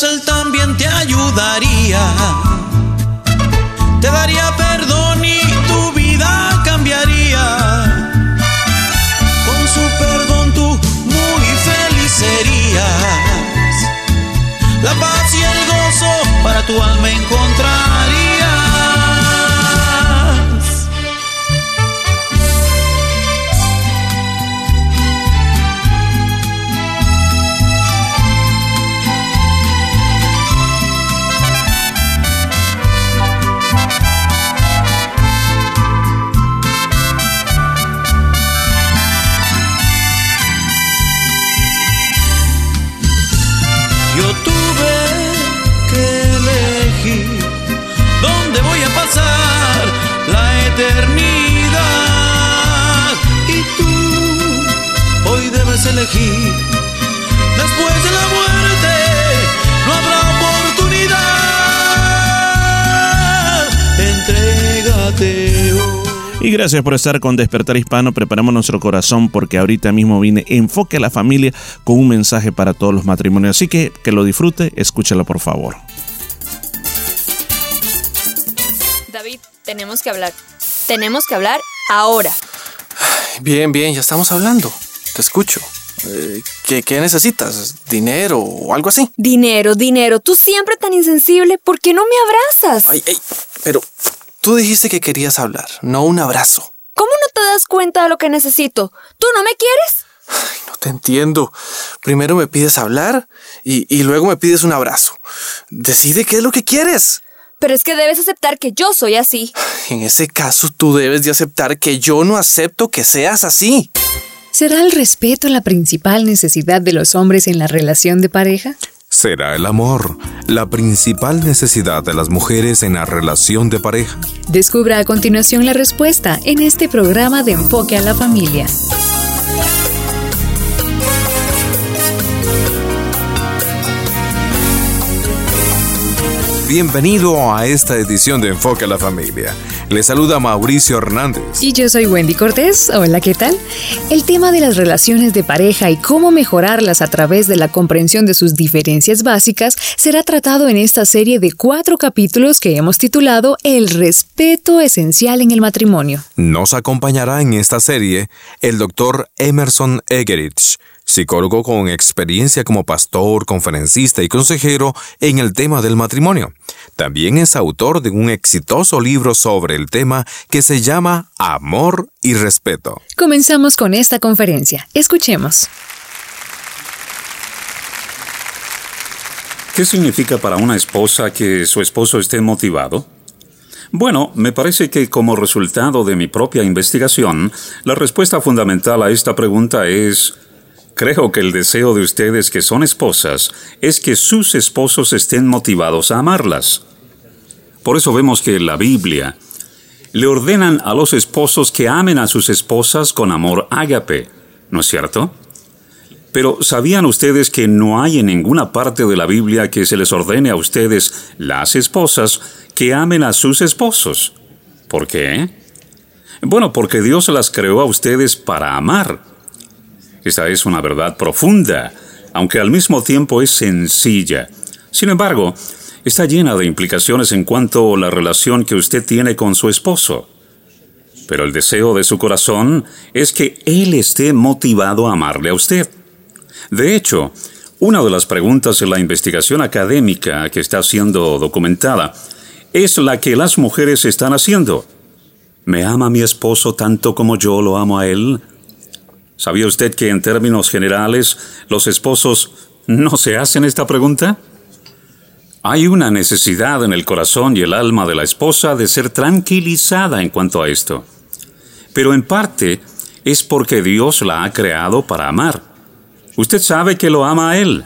Él también te ayudaría. Te daría perdón y tu vida cambiaría. Con su perdón tú muy feliz serías. La paz y el gozo para tu alma encontrarías. Después de la muerte no habrá oportunidad. Entrégate hoy. Y gracias por estar con Despertar Hispano. Preparamos nuestro corazón porque ahorita mismo viene Enfoque a la Familia con un mensaje para todos los matrimonios. Así que que lo disfrute, escúchalo por favor. David, tenemos que hablar. Tenemos que hablar ahora. Bien, bien, ya estamos hablando. Te escucho. Eh, ¿qué, qué necesitas? ¿Dinero o algo así? Dinero, dinero. Tú siempre tan insensible. ¿Por qué no me abrazas? Ay, ay, pero tú dijiste que querías hablar, no un abrazo. ¿Cómo no te das cuenta de lo que necesito? ¿Tú no me quieres? No te entiendo. Primero me pides hablar y, y luego me pides un abrazo. Decide qué es lo que quieres. Pero es que debes aceptar que yo soy así. En ese caso, tú debes de aceptar que yo no acepto que seas así. ¿Será el respeto la principal necesidad de los hombres en la relación de pareja? Será el amor la principal necesidad de las mujeres en la relación de pareja. Descubra a continuación la respuesta en este programa de Enfoque a la Familia. Bienvenido a esta edición de Enfoque a la Familia. Le saluda Mauricio Hernández. Y yo soy Wendy Cortés. Hola, ¿qué tal? El tema de las relaciones de pareja y cómo mejorarlas a través de la comprensión de sus diferencias básicas será tratado en esta serie de cuatro capítulos que hemos titulado El respeto esencial en el matrimonio. Nos acompañará en esta serie el doctor Emerson Egerich, psicólogo con experiencia como pastor, conferencista y consejero en el tema del matrimonio. También es autor de un exitoso libro sobre el tema que se llama Amor y Respeto. Comenzamos con esta conferencia. Escuchemos. ¿Qué significa para una esposa que su esposo esté motivado? Bueno, me parece que como resultado de mi propia investigación, la respuesta fundamental a esta pregunta es Creo que el deseo de ustedes que son esposas es que sus esposos estén motivados a amarlas. Por eso vemos que la Biblia le ordenan a los esposos que amen a sus esposas con amor ágape, ¿no es cierto? Pero ¿sabían ustedes que no hay en ninguna parte de la Biblia que se les ordene a ustedes, las esposas, que amen a sus esposos? ¿Por qué? Bueno, porque Dios las creó a ustedes para amar. Esta es una verdad profunda, aunque al mismo tiempo es sencilla. Sin embargo, está llena de implicaciones en cuanto a la relación que usted tiene con su esposo. Pero el deseo de su corazón es que él esté motivado a amarle a usted. De hecho, una de las preguntas en la investigación académica que está siendo documentada es la que las mujeres están haciendo. ¿Me ama mi esposo tanto como yo lo amo a él? ¿Sabía usted que en términos generales los esposos no se hacen esta pregunta? Hay una necesidad en el corazón y el alma de la esposa de ser tranquilizada en cuanto a esto. Pero en parte es porque Dios la ha creado para amar. Usted sabe que lo ama a Él.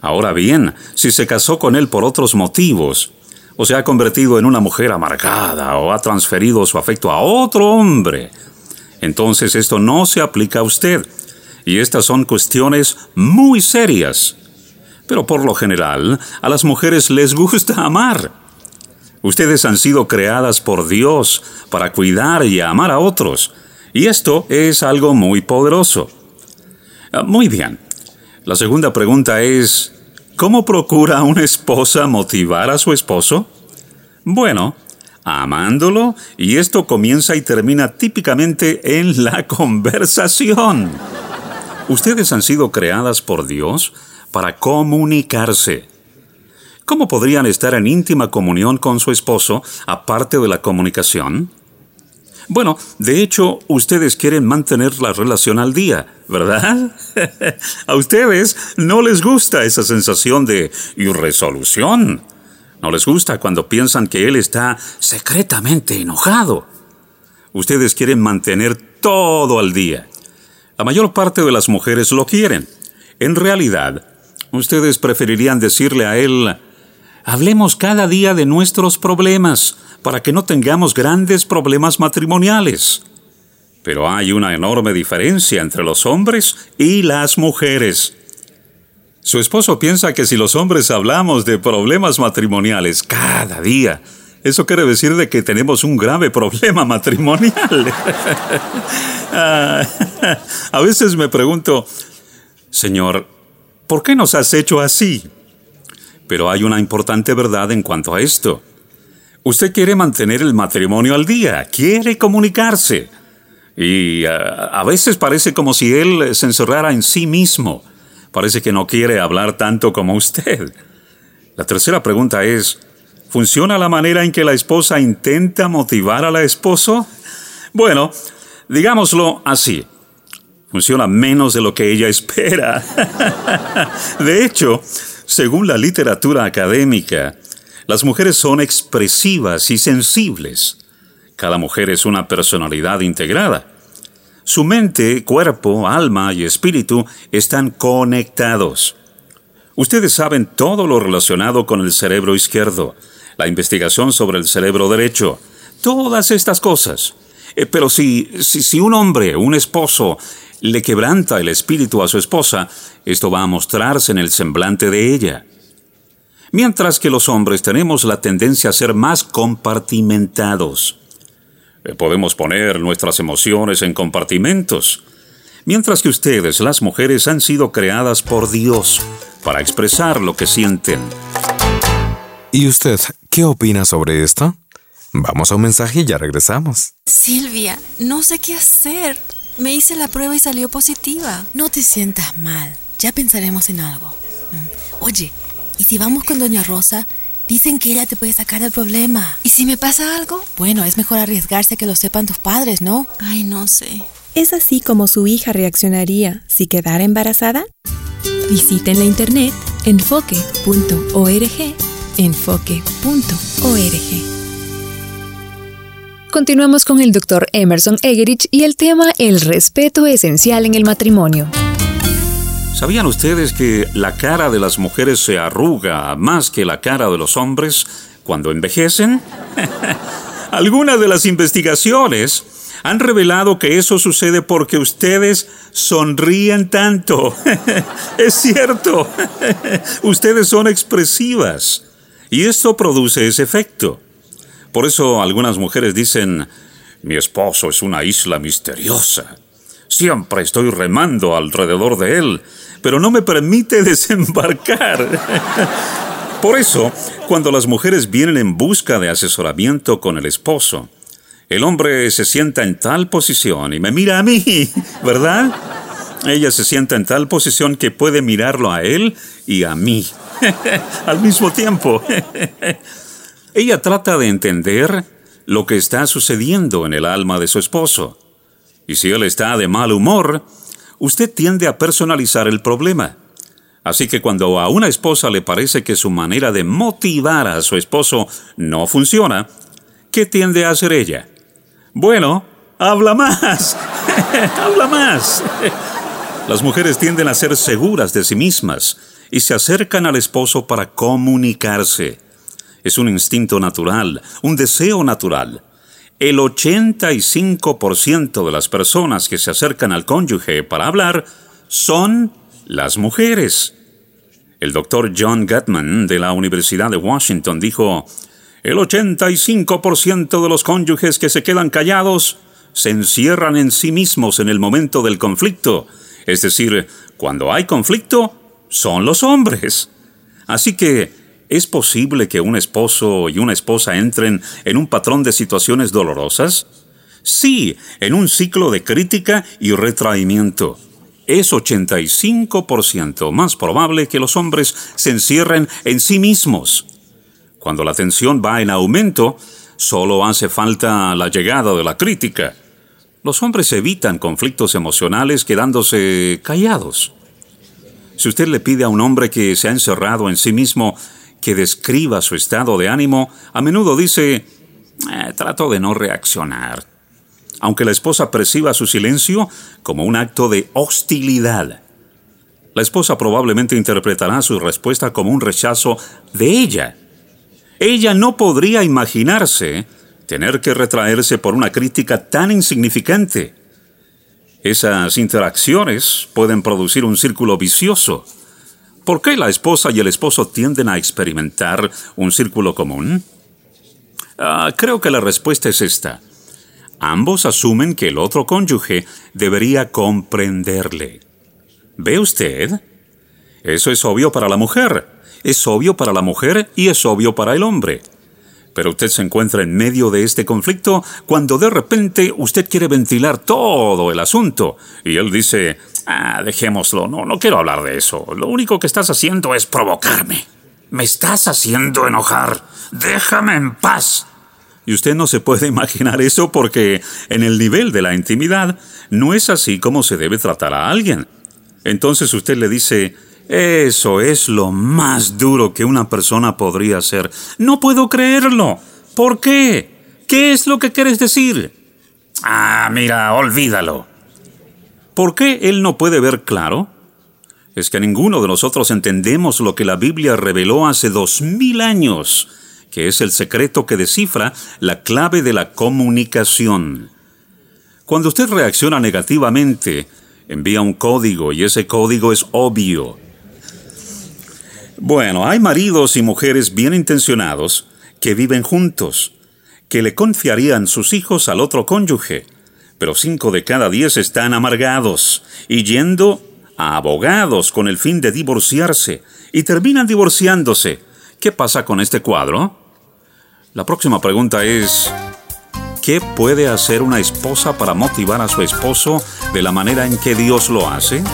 Ahora bien, si se casó con Él por otros motivos, o se ha convertido en una mujer amargada, o ha transferido su afecto a otro hombre, entonces esto no se aplica a usted. Y estas son cuestiones muy serias. Pero por lo general, a las mujeres les gusta amar. Ustedes han sido creadas por Dios para cuidar y amar a otros. Y esto es algo muy poderoso. Ah, Muy bien. La segunda pregunta es, ¿cómo procura una esposa motivar a su esposo? Bueno, amándolo y esto comienza y termina típicamente en la conversación. Ustedes han sido creadas por Dios para comunicarse. ¿Cómo podrían estar en íntima comunión con su esposo aparte de la comunicación? Bueno, de hecho, ustedes quieren mantener la relación al día, ¿verdad? A ustedes no les gusta esa sensación de irresolución. No les gusta cuando piensan que él está secretamente enojado. Ustedes quieren mantener todo al día. La mayor parte de las mujeres lo quieren. En realidad, ustedes preferirían decirle a él, hablemos cada día de nuestros problemas para que no tengamos grandes problemas matrimoniales. Pero hay una enorme diferencia entre los hombres y las mujeres. Su esposo piensa que si los hombres hablamos de problemas matrimoniales cada día, eso quiere decir de que tenemos un grave problema matrimonial. A veces me pregunto, Señor, ¿por qué nos has hecho así? Pero hay una importante verdad en cuanto a esto. Usted quiere mantener el matrimonio al día, quiere comunicarse. Y ah, a veces parece como si él se encerrara en sí mismo. Parece que no quiere hablar tanto como usted. La tercera pregunta es, ¿funciona la manera en que la esposa intenta motivar al esposo? Bueno, digámoslo así. Funciona menos de lo que ella espera. De hecho, según la literatura académica, las mujeres son expresivas y sensibles. Cada mujer es una personalidad integrada. Su mente, cuerpo, alma y espíritu están conectados. Ustedes saben todo lo relacionado con el cerebro izquierdo, la investigación sobre el cerebro derecho, todas estas cosas. Eh, pero si, si, si un hombre, un esposo, le quebranta el espíritu a su esposa, esto va a mostrarse en el semblante de ella. Mientras que los hombres tenemos la tendencia a ser más compartimentados. Eh, Podemos poner nuestras emociones en compartimentos. Mientras que ustedes, las mujeres, han sido creadas por Dios para expresar lo que sienten. ¿Y usted qué opina sobre esto? Vamos a un mensaje y ya regresamos. Silvia, no sé qué hacer. Me hice la prueba y salió positiva. No te sientas mal. Ya pensaremos en algo. Mm. Oye, ¿y si vamos con Doña Rosa? Dicen que ella te puede sacar del problema. ¿Y si me pasa algo? Bueno, es mejor arriesgarse a que lo sepan tus padres, ¿no? Ay, no sé. ¿Es así como su hija reaccionaría si quedara embarazada? Visiten la internet enfoque.org. Enfoque.org. Continuamos con el doctor Emerson Egerich y el tema El respeto esencial en el matrimonio. ¿Sabían ustedes que la cara de las mujeres se arruga más que la cara de los hombres cuando envejecen? Algunas de las investigaciones han revelado que eso sucede porque ustedes sonríen tanto. es cierto. ustedes son expresivas. Y esto produce ese efecto. Por eso algunas mujeres dicen, mi esposo es una isla misteriosa. Siempre estoy remando alrededor de él, pero no me permite desembarcar. Por eso, cuando las mujeres vienen en busca de asesoramiento con el esposo, el hombre se sienta en tal posición y me mira a mí, ¿verdad? Ella se sienta en tal posición que puede mirarlo a él y a mí al mismo tiempo. Ella trata de entender lo que está sucediendo en el alma de su esposo. Y si él está de mal humor, usted tiende a personalizar el problema. Así que cuando a una esposa le parece que su manera de motivar a su esposo no funciona, ¿qué tiende a hacer ella? Bueno, habla más. habla más. Las mujeres tienden a ser seguras de sí mismas y se acercan al esposo para comunicarse. Es un instinto natural, un deseo natural. El 85% de las personas que se acercan al cónyuge para hablar son las mujeres. El doctor John Gutman de la Universidad de Washington dijo, el 85% de los cónyuges que se quedan callados se encierran en sí mismos en el momento del conflicto. Es decir, cuando hay conflicto, son los hombres. Así que, ¿es posible que un esposo y una esposa entren en un patrón de situaciones dolorosas? Sí, en un ciclo de crítica y retraimiento. Es 85% más probable que los hombres se encierren en sí mismos. Cuando la tensión va en aumento, solo hace falta la llegada de la crítica. Los hombres evitan conflictos emocionales quedándose callados. Si usted le pide a un hombre que se ha encerrado en sí mismo que describa su estado de ánimo, a menudo dice, "Eh, trato de no reaccionar. Aunque la esposa perciba su silencio como un acto de hostilidad. La esposa probablemente interpretará su respuesta como un rechazo de ella. Ella no podría imaginarse tener que retraerse por una crítica tan insignificante. Esas interacciones pueden producir un círculo vicioso. ¿Por qué la esposa y el esposo tienden a experimentar un círculo común? Ah, creo que la respuesta es esta. Ambos asumen que el otro cónyuge debería comprenderle. ¿Ve usted? Eso es obvio para la mujer, es obvio para la mujer y es obvio para el hombre. Pero usted se encuentra en medio de este conflicto cuando de repente usted quiere ventilar todo el asunto y él dice, ah, dejémoslo, no, no quiero hablar de eso. Lo único que estás haciendo es provocarme. Me estás haciendo enojar. Déjame en paz. Y usted no se puede imaginar eso porque en el nivel de la intimidad no es así como se debe tratar a alguien. Entonces usted le dice, eso es lo más duro que una persona podría hacer. No puedo creerlo. ¿Por qué? ¿Qué es lo que quieres decir? Ah, mira, olvídalo. ¿Por qué él no puede ver claro? Es que ninguno de nosotros entendemos lo que la Biblia reveló hace dos mil años, que es el secreto que descifra la clave de la comunicación. Cuando usted reacciona negativamente, envía un código y ese código es obvio. Bueno, hay maridos y mujeres bien intencionados que viven juntos, que le confiarían sus hijos al otro cónyuge, pero cinco de cada diez están amargados y yendo a abogados con el fin de divorciarse y terminan divorciándose. ¿Qué pasa con este cuadro? La próxima pregunta es, ¿qué puede hacer una esposa para motivar a su esposo de la manera en que Dios lo hace?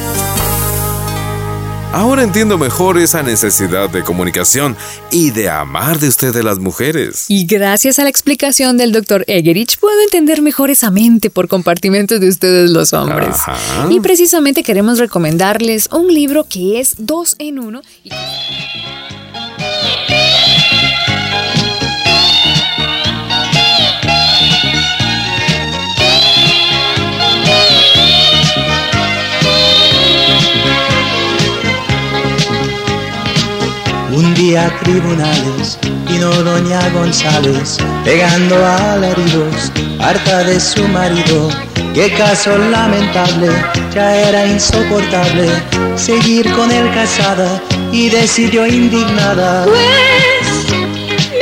Ahora entiendo mejor esa necesidad de comunicación y de amar de ustedes las mujeres. Y gracias a la explicación del Dr. Egerich puedo entender mejor esa mente por compartimentos de ustedes los hombres. Ajá. Y precisamente queremos recomendarles un libro que es dos en uno. y- Un día tribunales vino doña González pegando alaridos, harta de su marido. Qué caso lamentable, ya era insoportable seguir con él casada y decidió indignada. Pues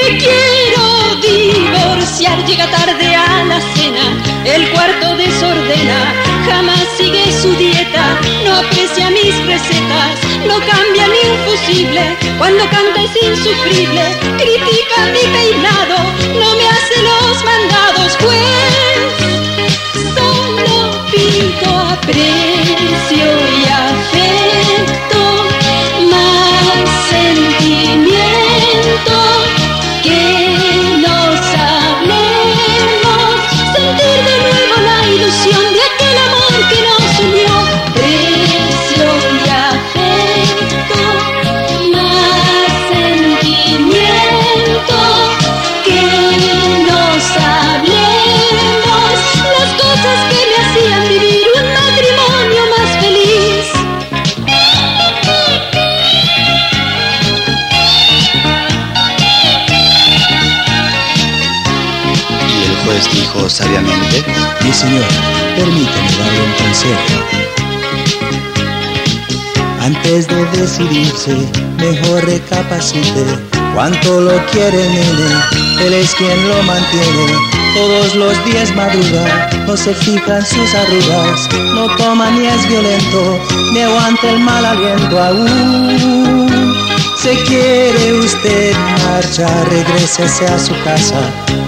me quiero divorciar, llega tarde a la cena, el cuarto desordena, jamás sigue su dieta, no aprecia mis recetas, no cambia ni un fusible, cuando canta es insufrible, critica mi peinado, no me hace los mandados, pues solo pido aprecio y afecto, más sentimiento, sabiamente, mi señor, permíteme darle un consejo. Antes de decidirse, mejor recapacite cuánto lo quiere nene, él es quien lo mantiene. Todos los días madruga, no se fija en sus arrugas, no toma ni es violento, ni aguanta el mal aliento aún. Se quiere usted marchar, regrésese a su casa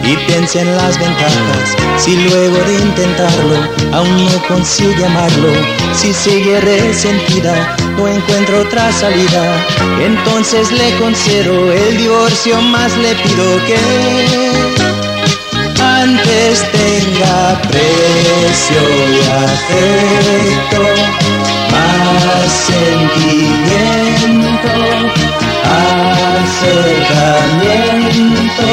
y piense en las ventajas. Si luego de intentarlo aún no consigue amarlo, si sigue resentida, no encuentra otra salida, entonces le concedo el divorcio, más le pido que antes tenga precio y afecto, más sentimiento, acercamiento,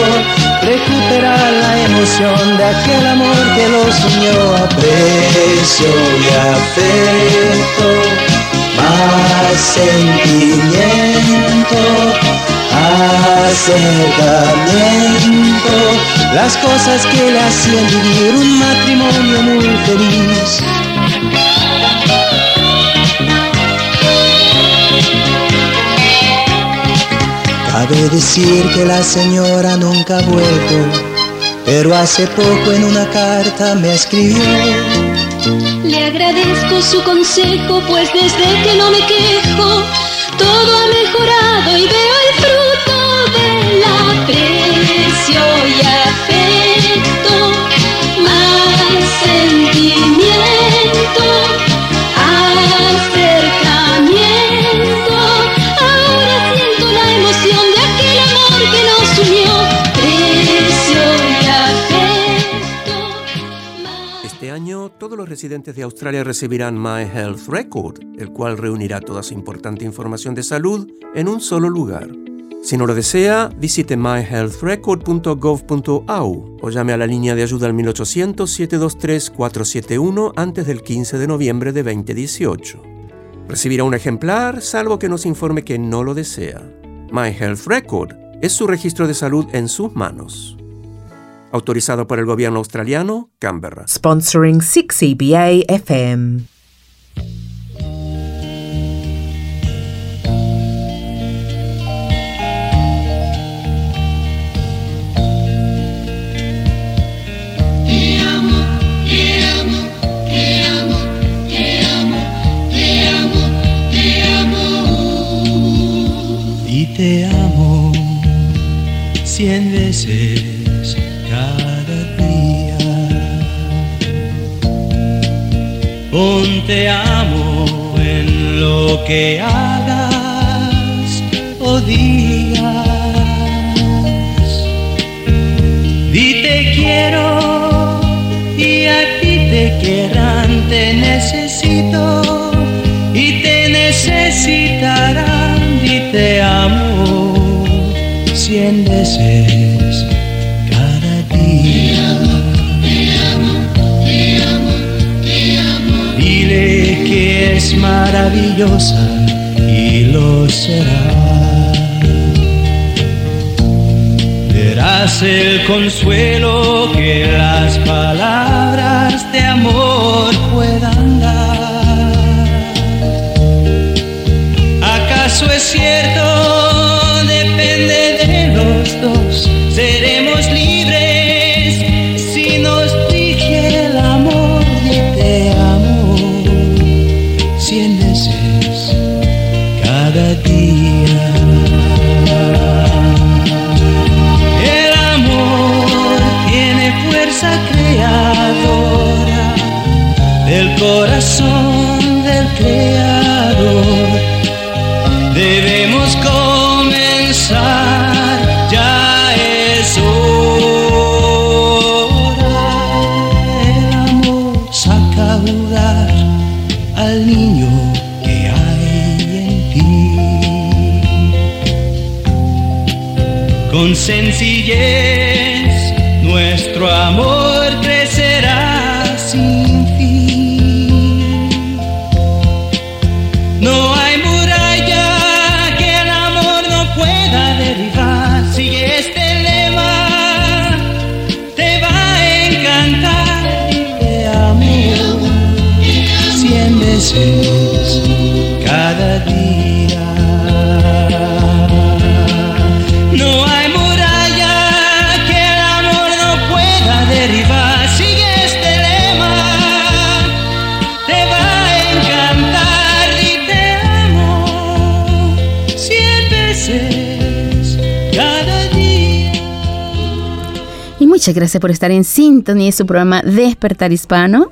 recuperar la emoción de aquel amor que los unió, aprecio y afecto, más sentimiento, acercamiento, las cosas que le hacían vivir un matrimonio muy feliz. Cabe decir que la señora nunca ha vuelto, pero hace poco en una carta me escribió. Le agradezco su consejo, pues desde que no me quejo, todo ha mejorado y veo el fruto del aprecio y afecto, más sentimiento, los residentes de Australia recibirán My Health Record, el cual reunirá toda su importante información de salud en un solo lugar. Si no lo desea, visite myhealthrecord.gov.au o llame a la línea de ayuda al 1800-723-471 antes del 15 de noviembre de 2018. Recibirá un ejemplar, salvo que nos informe que no lo desea. My Health Record es su registro de salud en sus manos. Autorizado por el gobierno australiano, Canberra. Sponsoring 6EBA FM. Te amo en lo que hagas o digas. Di te quiero y a ti te querrán, te necesito y te necesitarán y te amo cien veces maravillosa y lo será. Verás el consuelo que las palabras de amor puedan dar. ¿Acaso es cierto? Muchas gracias por estar en sintonía de su programa Despertar Hispano.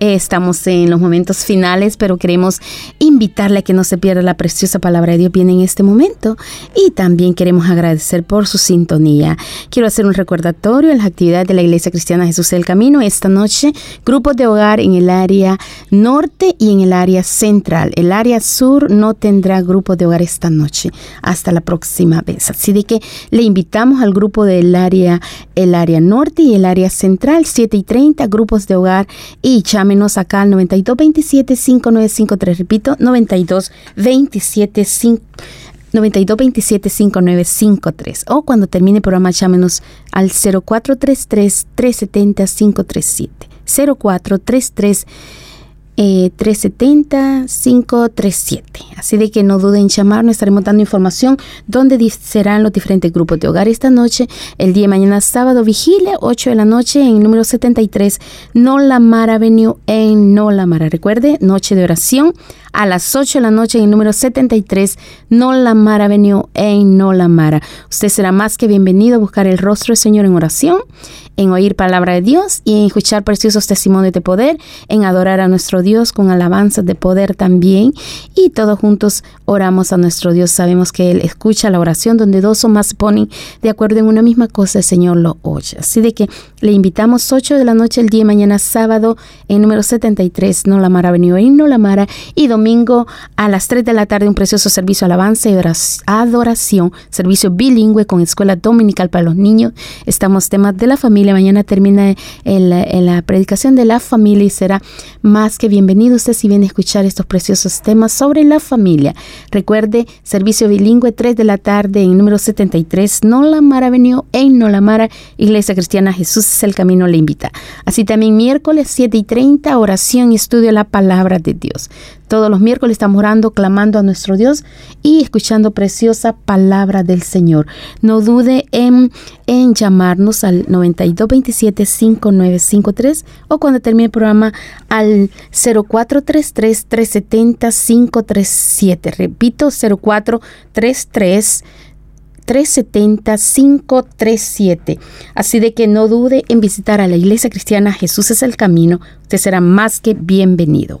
Estamos en los momentos finales, pero queremos invitarle a que no se pierda la preciosa palabra de Dios bien en este momento. Y también queremos agradecer por su sintonía. Quiero hacer un recordatorio de las actividades de la Iglesia Cristiana Jesús del Camino. Esta noche, grupos de hogar en el área norte y en el área central. El área sur no tendrá grupo de hogar esta noche. Hasta la próxima vez. Así de que le invitamos al grupo del área, el área norte y el área central, 7 y 30, grupos de hogar. Y llámenos acá al 9227-5953. Repito, 9227 9227-5953 o cuando termine el programa llámenos al 0433-370-537. 0433 eh, 370-537. Así de que no duden en llamarnos, estaremos dando información dónde di- serán los diferentes grupos de hogar esta noche. El día de mañana sábado, vigilia, 8 de la noche en número 73, Nolamara Avenue en Nolamara. Recuerde, noche de oración a las 8 de la noche en el número 73, Nolamara Avenue en Nolamara. Usted será más que bienvenido a buscar el rostro del Señor en oración, en oír palabra de Dios y en escuchar preciosos testimonios de poder, en adorar a nuestro Dios con alabanzas de poder también. Y todos juntos oramos a nuestro Dios. Sabemos que Él escucha la oración donde dos o más ponen de acuerdo en una misma cosa, el Señor lo oye. Así de que le invitamos 8 de la noche el día de mañana sábado en número 73, No la Mara Avenue en No la Mara y domingo a las 3 de la tarde un precioso servicio alabanza y adoración, servicio bilingüe con escuela dominical para los niños. Estamos temas de la familia. Mañana termina el- la predicación de la familia y será más que bienvenido usted si viene a escuchar estos preciosos temas sobre la familia. Recuerde, servicio bilingüe 3 de la tarde en número 73, No la Mara Avenue en No la Mara, Iglesia Cristiana Jesús es el camino, le invita. Así también miércoles 7 y 30, oración y estudio la palabra de Dios. Todos los miércoles estamos orando, clamando a nuestro Dios y escuchando preciosa palabra del Señor. No dude en, en llamarnos al 9227-5953 o cuando termine el programa al 0433-370-537. Repito, 0433 370-537. Así de que no dude en visitar a la iglesia cristiana Jesús es el camino. Usted será más que bienvenido.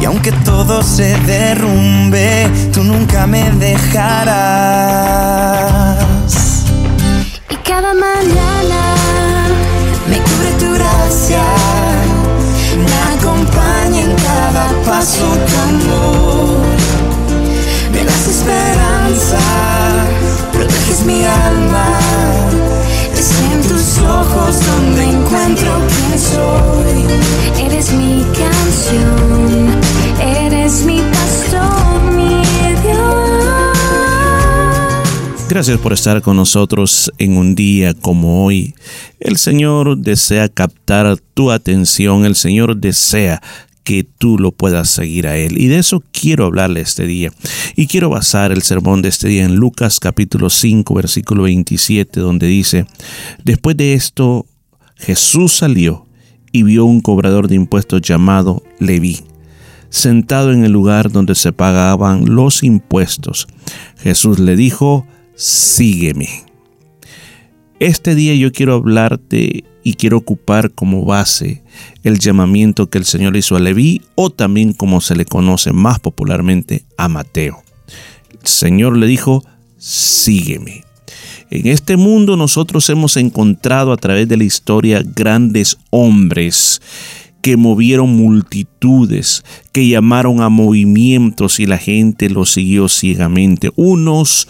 y aunque todo se derrumbe, tú nunca me dejarás. Y cada mañana Me cubre tu gracia, me acompaña en cada paso tu amor. Me das esperanza, proteges mi alma. Es en tus ojos donde encuentro quién soy. eres mi canción, eres mi pastor, mi Dios. Gracias por estar con nosotros en un día como hoy. El Señor desea captar tu atención, el Señor desea que tú lo puedas seguir a Él. Y de eso quiero hablarle este día. Y quiero basar el sermón de este día en Lucas capítulo 5, versículo 27, donde dice, Después de esto, Jesús salió y vio un cobrador de impuestos llamado Leví sentado en el lugar donde se pagaban los impuestos. Jesús le dijo, sígueme. Este día yo quiero hablarte y quiero ocupar como base el llamamiento que el Señor hizo a Leví o también como se le conoce más popularmente a Mateo. El Señor le dijo, sígueme. En este mundo nosotros hemos encontrado a través de la historia grandes hombres que movieron multitudes, que llamaron a movimientos y la gente los siguió ciegamente. Unos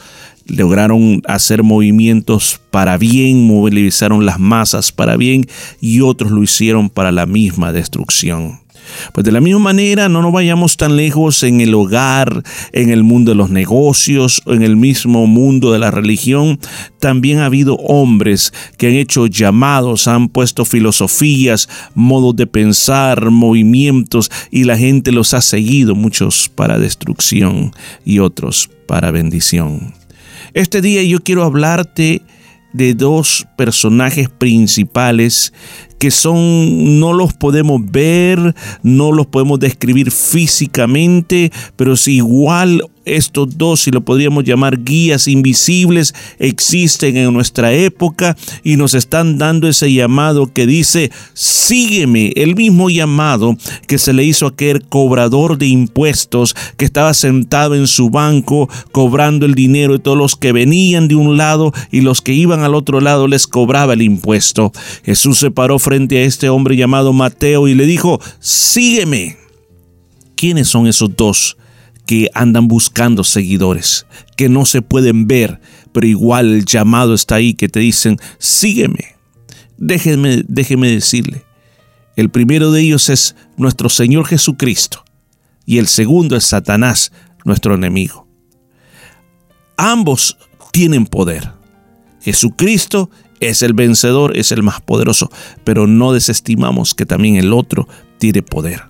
lograron hacer movimientos para bien, movilizaron las masas para bien y otros lo hicieron para la misma destrucción. Pues de la misma manera, no nos vayamos tan lejos en el hogar, en el mundo de los negocios, en el mismo mundo de la religión. También ha habido hombres que han hecho llamados, han puesto filosofías, modos de pensar, movimientos, y la gente los ha seguido, muchos para destrucción y otros para bendición. Este día yo quiero hablarte de dos personajes principales que son, no los podemos ver, no los podemos describir físicamente, pero si igual estos dos, si lo podríamos llamar guías invisibles, existen en nuestra época y nos están dando ese llamado que dice, sígueme, el mismo llamado que se le hizo a aquel cobrador de impuestos que estaba sentado en su banco cobrando el dinero de todos los que venían de un lado y los que iban al otro lado les cobraba el impuesto. Jesús se paró frente a este hombre llamado Mateo y le dijo, sígueme. ¿Quiénes son esos dos que andan buscando seguidores, que no se pueden ver, pero igual el llamado está ahí, que te dicen, sígueme? Déjeme, déjeme decirle, el primero de ellos es nuestro Señor Jesucristo y el segundo es Satanás, nuestro enemigo. Ambos tienen poder. Jesucristo es el vencedor, es el más poderoso, pero no desestimamos que también el otro tiene poder.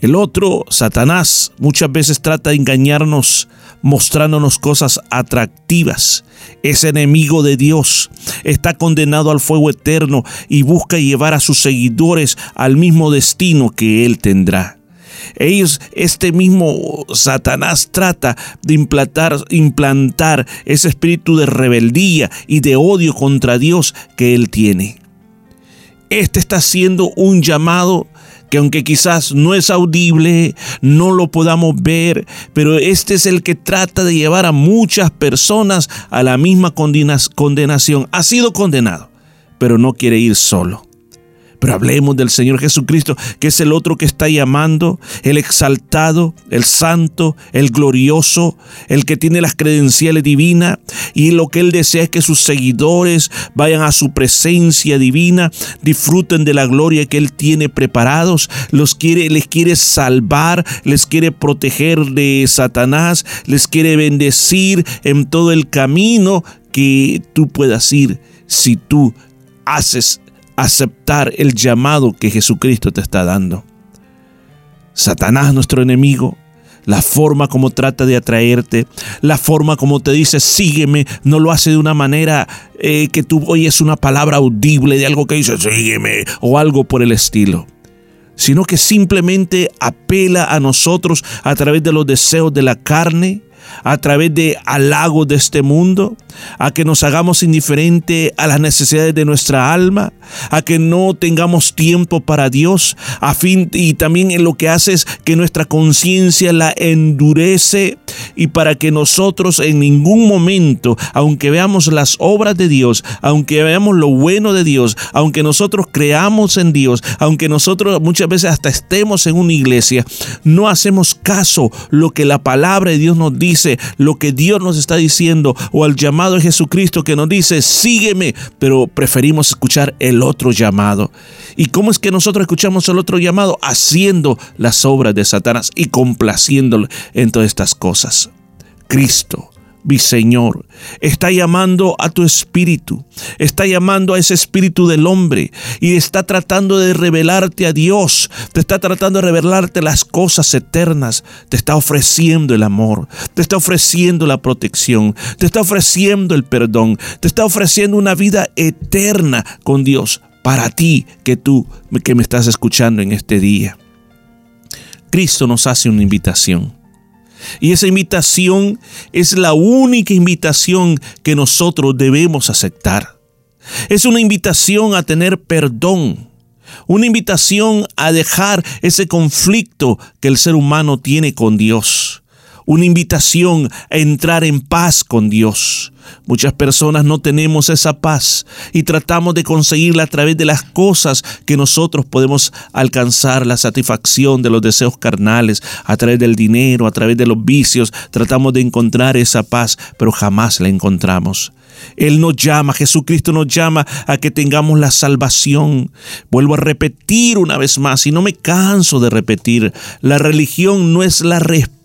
El otro, Satanás, muchas veces trata de engañarnos mostrándonos cosas atractivas. Es enemigo de Dios, está condenado al fuego eterno y busca llevar a sus seguidores al mismo destino que él tendrá. Ellos, este mismo Satanás trata de implantar, implantar ese espíritu de rebeldía y de odio contra Dios que él tiene. Este está haciendo un llamado que aunque quizás no es audible, no lo podamos ver, pero este es el que trata de llevar a muchas personas a la misma condenación. Ha sido condenado, pero no quiere ir solo. Pero hablemos del Señor Jesucristo, que es el otro que está llamando, el exaltado, el santo, el glorioso, el que tiene las credenciales divinas. Y lo que Él desea es que sus seguidores vayan a su presencia divina, disfruten de la gloria que Él tiene preparados, los quiere, les quiere salvar, les quiere proteger de Satanás, les quiere bendecir en todo el camino que tú puedas ir si tú haces aceptar el llamado que Jesucristo te está dando. Satanás, nuestro enemigo, la forma como trata de atraerte, la forma como te dice sígueme, no lo hace de una manera eh, que tú oyes una palabra audible de algo que dice sígueme o algo por el estilo, sino que simplemente apela a nosotros a través de los deseos de la carne, a través de halagos de este mundo, a que nos hagamos indiferente a las necesidades de nuestra alma, a que no tengamos tiempo para Dios, a fin y también en lo que hace es que nuestra conciencia la endurece y para que nosotros en ningún momento, aunque veamos las obras de Dios, aunque veamos lo bueno de Dios, aunque nosotros creamos en Dios, aunque nosotros muchas veces hasta estemos en una iglesia, no hacemos caso lo que la palabra de Dios nos dice, lo que Dios nos está diciendo o al llamado Jesucristo que nos dice, sígueme, pero preferimos escuchar el otro llamado. ¿Y cómo es que nosotros escuchamos el otro llamado? Haciendo las obras de Satanás y complaciéndolo en todas estas cosas. Cristo mi Señor, está llamando a tu espíritu, está llamando a ese espíritu del hombre y está tratando de revelarte a Dios, te está tratando de revelarte las cosas eternas, te está ofreciendo el amor, te está ofreciendo la protección, te está ofreciendo el perdón, te está ofreciendo una vida eterna con Dios para ti que tú que me estás escuchando en este día. Cristo nos hace una invitación. Y esa invitación es la única invitación que nosotros debemos aceptar. Es una invitación a tener perdón. Una invitación a dejar ese conflicto que el ser humano tiene con Dios. Una invitación a entrar en paz con Dios. Muchas personas no tenemos esa paz y tratamos de conseguirla a través de las cosas que nosotros podemos alcanzar, la satisfacción de los deseos carnales, a través del dinero, a través de los vicios, tratamos de encontrar esa paz, pero jamás la encontramos. Él nos llama, Jesucristo nos llama a que tengamos la salvación. Vuelvo a repetir una vez más y no me canso de repetir, la religión no es la respuesta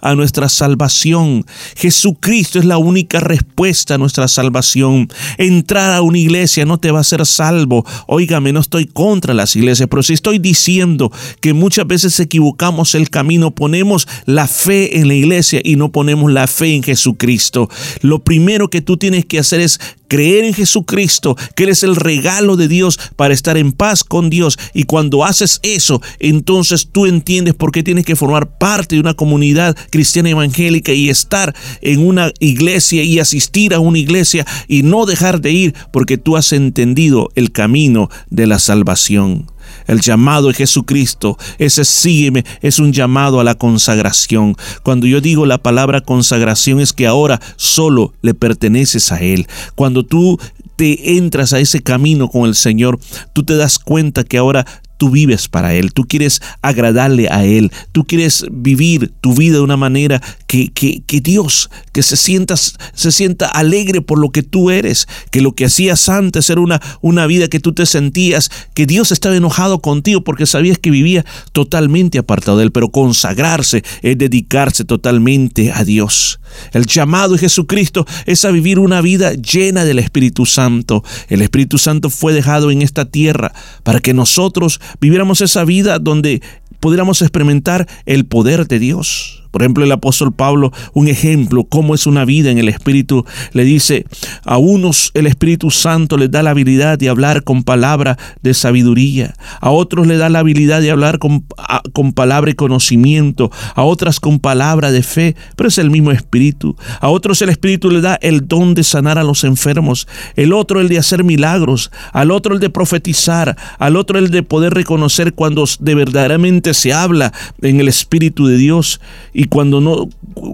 a nuestra salvación. Jesucristo es la única respuesta a nuestra salvación. Entrar a una iglesia no te va a hacer salvo. Óigame, no estoy contra las iglesias, pero si estoy diciendo que muchas veces equivocamos el camino, ponemos la fe en la iglesia y no ponemos la fe en Jesucristo. Lo primero que tú tienes que hacer es creer en Jesucristo, que Él es el regalo de Dios para estar en paz con Dios. Y cuando haces eso, entonces tú entiendes por qué tienes que formar parte de una comunidad cristiana evangélica y estar en una iglesia y asistir a una iglesia y no dejar de ir porque tú has entendido el camino de la salvación. El llamado de Jesucristo, ese sígueme, es un llamado a la consagración. Cuando yo digo la palabra consagración es que ahora solo le perteneces a Él. Cuando tú te entras a ese camino con el Señor, tú te das cuenta que ahora tú vives para Él, tú quieres agradarle a Él, tú quieres vivir tu vida de una manera que, que, que Dios, que se sienta, se sienta alegre por lo que tú eres, que lo que hacías antes era una, una vida que tú te sentías, que Dios estaba enojado contigo porque sabías que vivía totalmente apartado de Él, pero consagrarse es dedicarse totalmente a Dios. El llamado de Jesucristo es a vivir una vida llena del Espíritu Santo. El Espíritu Santo fue dejado en esta tierra para que nosotros viviéramos esa vida donde pudiéramos experimentar el poder de Dios. Por ejemplo, el apóstol Pablo, un ejemplo, cómo es una vida en el Espíritu, le dice, a unos el Espíritu Santo les da la habilidad de hablar con palabra de sabiduría, a otros le da la habilidad de hablar con, con palabra de conocimiento, a otras con palabra de fe, pero es el mismo Espíritu. A otros el Espíritu le da el don de sanar a los enfermos, el otro el de hacer milagros, al otro el de profetizar, al otro el de poder reconocer cuando de verdaderamente se habla en el Espíritu de Dios y cuando no,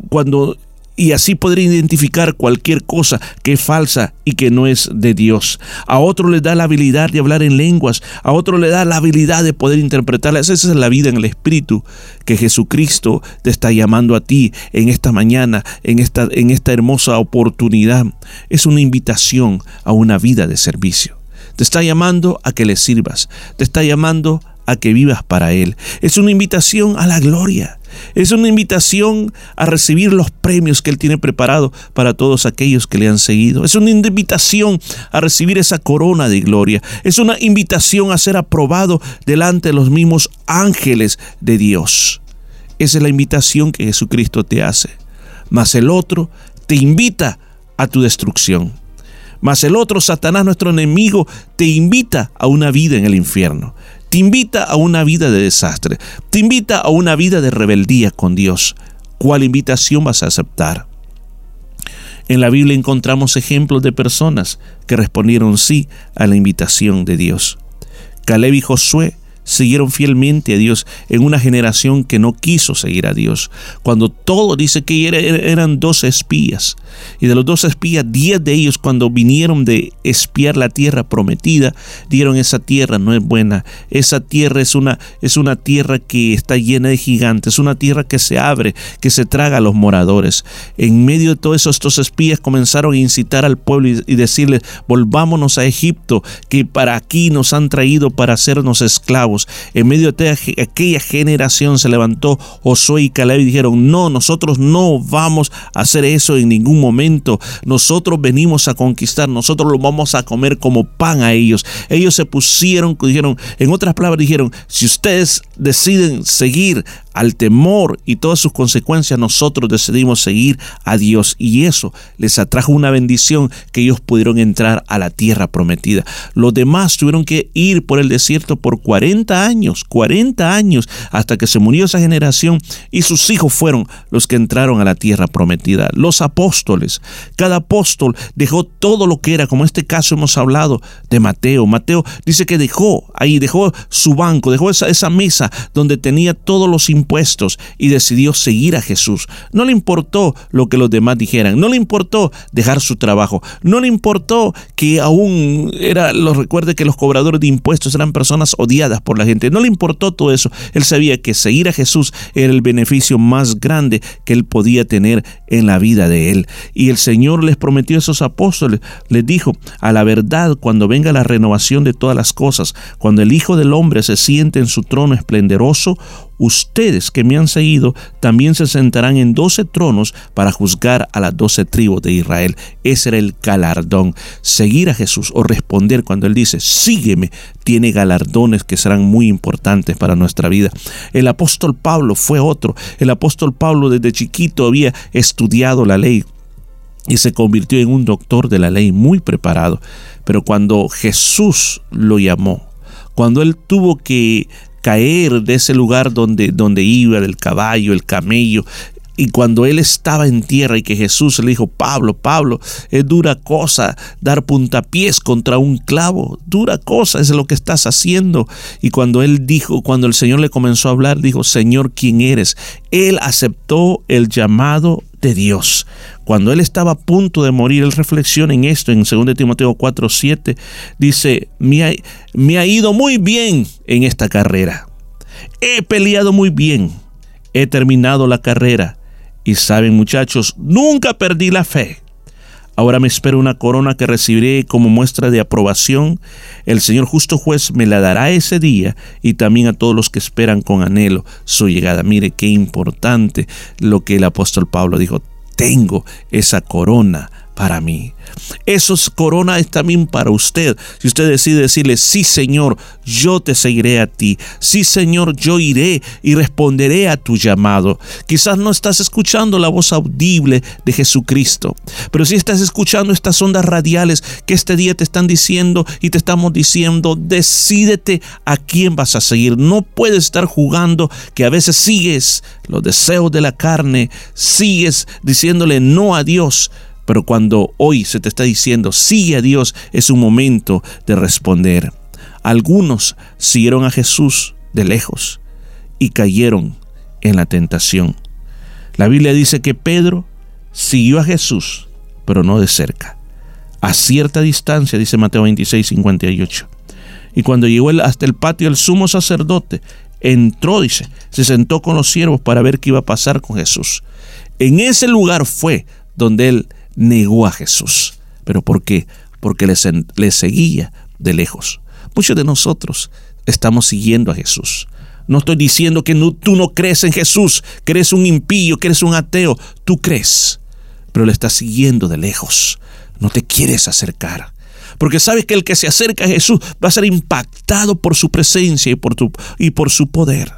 cuando y así poder identificar cualquier cosa que es falsa y que no es de Dios. A otro le da la habilidad de hablar en lenguas, a otro le da la habilidad de poder interpretarlas. Esa es la vida en el Espíritu que Jesucristo te está llamando a ti en esta mañana, en esta, en esta hermosa oportunidad. Es una invitación a una vida de servicio. Te está llamando a que le sirvas, te está llamando a que vivas para Él. Es una invitación a la gloria. Es una invitación a recibir los premios que Él tiene preparado para todos aquellos que le han seguido. Es una invitación a recibir esa corona de gloria. Es una invitación a ser aprobado delante de los mismos ángeles de Dios. Esa es la invitación que Jesucristo te hace. Mas el otro te invita a tu destrucción. Mas el otro, Satanás, nuestro enemigo, te invita a una vida en el infierno te invita a una vida de desastre, te invita a una vida de rebeldía con Dios. ¿Cuál invitación vas a aceptar? En la Biblia encontramos ejemplos de personas que respondieron sí a la invitación de Dios. Caleb y Josué siguieron fielmente a Dios en una generación que no quiso seguir a Dios. Cuando todo dice que eran dos espías, y de los dos espías, diez de ellos cuando vinieron de espiar la tierra prometida, dieron esa tierra no es buena, esa tierra es una, es una tierra que está llena de gigantes, una tierra que se abre, que se traga a los moradores. En medio de todo eso, estos espías comenzaron a incitar al pueblo y, y decirles, volvámonos a Egipto, que para aquí nos han traído para hacernos esclavos en medio de aquella generación se levantó Josué y Caleb y dijeron, no, nosotros no vamos a hacer eso en ningún momento. Nosotros venimos a conquistar, nosotros lo vamos a comer como pan a ellos. Ellos se pusieron, dijeron, en otras palabras dijeron, si ustedes deciden seguir al temor y todas sus consecuencias, nosotros decidimos seguir a Dios y eso les atrajo una bendición que ellos pudieron entrar a la tierra prometida. Los demás tuvieron que ir por el desierto por 40 40 años, 40 años, hasta que se murió esa generación y sus hijos fueron los que entraron a la tierra prometida. Los apóstoles, cada apóstol dejó todo lo que era, como en este caso hemos hablado de Mateo. Mateo dice que dejó ahí, dejó su banco, dejó esa, esa mesa donde tenía todos los impuestos y decidió seguir a Jesús. No le importó lo que los demás dijeran, no le importó dejar su trabajo, no le importó que aún era, lo recuerde que los cobradores de impuestos eran personas odiadas por la gente, no le importó todo eso, él sabía que seguir a Jesús era el beneficio más grande que él podía tener en la vida de él. Y el Señor les prometió a esos apóstoles, les dijo, a la verdad, cuando venga la renovación de todas las cosas, cuando el Hijo del Hombre se siente en su trono esplendoroso, ustedes que me han seguido también se sentarán en doce tronos para juzgar a las doce tribus de Israel. Ese era el galardón. Seguir a Jesús o responder cuando Él dice, sígueme, tiene galardones que serán muy importantes para nuestra vida. El apóstol Pablo fue otro. El apóstol Pablo desde chiquito había estudiado la ley y se convirtió en un doctor de la ley muy preparado. Pero cuando Jesús lo llamó, cuando él tuvo que caer de ese lugar donde, donde iba, del caballo, el camello, y cuando él estaba en tierra y que Jesús le dijo, Pablo, Pablo, es dura cosa dar puntapiés contra un clavo, dura cosa es lo que estás haciendo. Y cuando él dijo, cuando el Señor le comenzó a hablar, dijo, Señor, ¿quién eres? Él aceptó el llamado de Dios. Cuando él estaba a punto de morir, él reflexiona en esto en 2 Timoteo 4, 7, dice, me ha, me ha ido muy bien en esta carrera. He peleado muy bien. He terminado la carrera y saben muchachos, nunca perdí la fe. Ahora me espera una corona que recibiré como muestra de aprobación. El Señor justo juez me la dará ese día y también a todos los que esperan con anhelo su llegada. Mire qué importante lo que el apóstol Pablo dijo. Tengo esa corona para mí. Esos corona es también para usted. Si usted decide decirle, sí Señor, yo te seguiré a ti. Sí Señor, yo iré y responderé a tu llamado. Quizás no estás escuchando la voz audible de Jesucristo, pero si estás escuchando estas ondas radiales que este día te están diciendo y te estamos diciendo, decídete a quién vas a seguir. No puedes estar jugando que a veces sigues los deseos de la carne, sigues diciéndole no a Dios pero cuando hoy se te está diciendo, sigue a Dios, es un momento de responder. Algunos siguieron a Jesús de lejos y cayeron en la tentación. La Biblia dice que Pedro siguió a Jesús, pero no de cerca. A cierta distancia, dice Mateo 26, 58. Y cuando llegó hasta el patio el sumo sacerdote, entró, dice, se sentó con los siervos para ver qué iba a pasar con Jesús. En ese lugar fue donde él negó a Jesús. ¿Pero por qué? Porque le, seguía de lejos. Muchos de nosotros estamos siguiendo a Jesús. No estoy diciendo que tú no crees en Jesús, que eres un impío, que eres un ateo. Tú crees, pero le estás siguiendo de lejos. No te quieres acercar. Porque sabes que el que se acerca a Jesús va a ser impactado por su presencia y por, tu, y por su poder.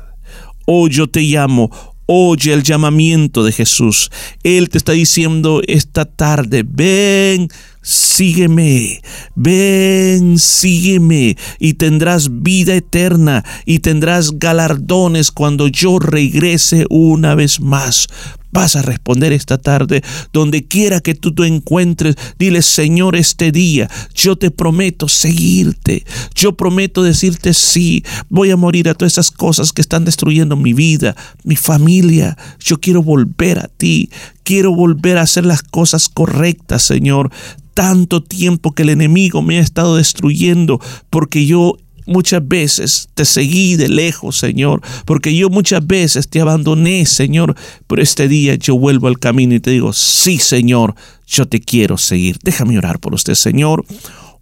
Hoy yo te llamo, Oye el llamamiento de Jesús. Él te está diciendo esta tarde, ven, sígueme, ven, sígueme y tendrás vida eterna y tendrás galardones cuando yo regrese una vez más vas a responder esta tarde. Donde quiera que tú te encuentres, dile, Señor, este día yo te prometo seguirte. Yo prometo decirte sí. Voy a morir a todas esas cosas que están destruyendo mi vida, mi familia. Yo quiero volver a ti. Quiero volver a hacer las cosas correctas, Señor tanto tiempo que el enemigo me ha estado destruyendo porque yo muchas veces te seguí de lejos, Señor, porque yo muchas veces te abandoné, Señor, pero este día yo vuelvo al camino y te digo, sí, Señor, yo te quiero seguir. Déjame orar por usted, Señor.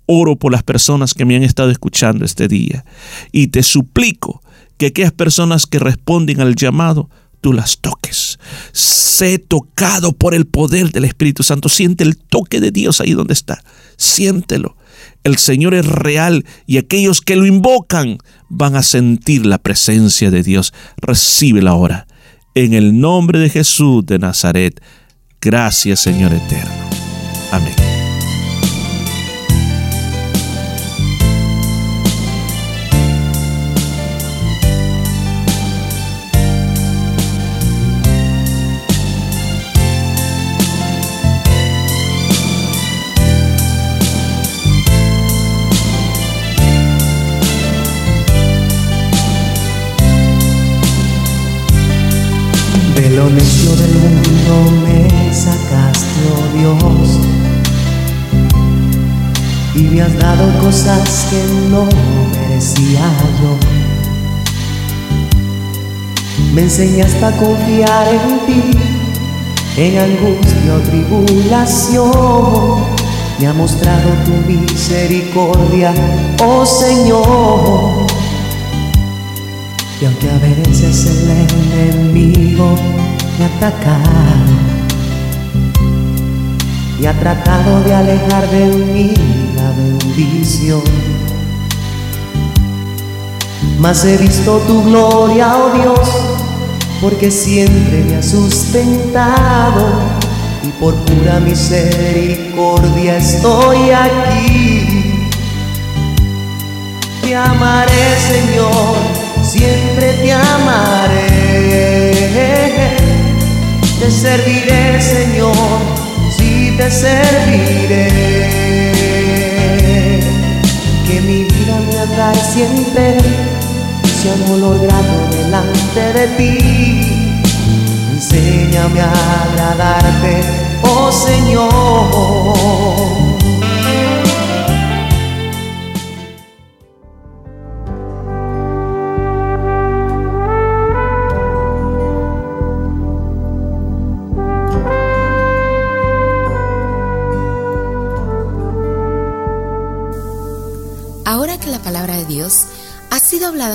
Oro por las personas que me han estado escuchando este día y te suplico que aquellas personas que responden al llamado, tú las toques. Sé tocado por el poder del Espíritu Santo. Siente el toque de Dios ahí donde está. Siéntelo el Señor es real y aquellos que lo invocan van a sentir la presencia de Dios. Recibe la hora. En el nombre de Jesús de Nazaret. Gracias Señor eterno. Amén. Lo necio del mundo me sacaste, oh Dios. Y me has dado cosas que no merecía yo. Me enseñaste a confiar en ti, en angustia o tribulación. Me ha mostrado tu misericordia, oh Señor. Y aunque a veces el enemigo me ataca y ha tratado de alejar de mí la bendición, mas he visto tu gloria, oh Dios, porque siempre me has sustentado y por pura misericordia estoy aquí. Te amaré, Señor, siempre te amaré. Te serviré, Señor, sí te serviré. Que mi vida me atrae siempre, sea un olor grato delante de ti. Enséñame a agradarte, oh Señor.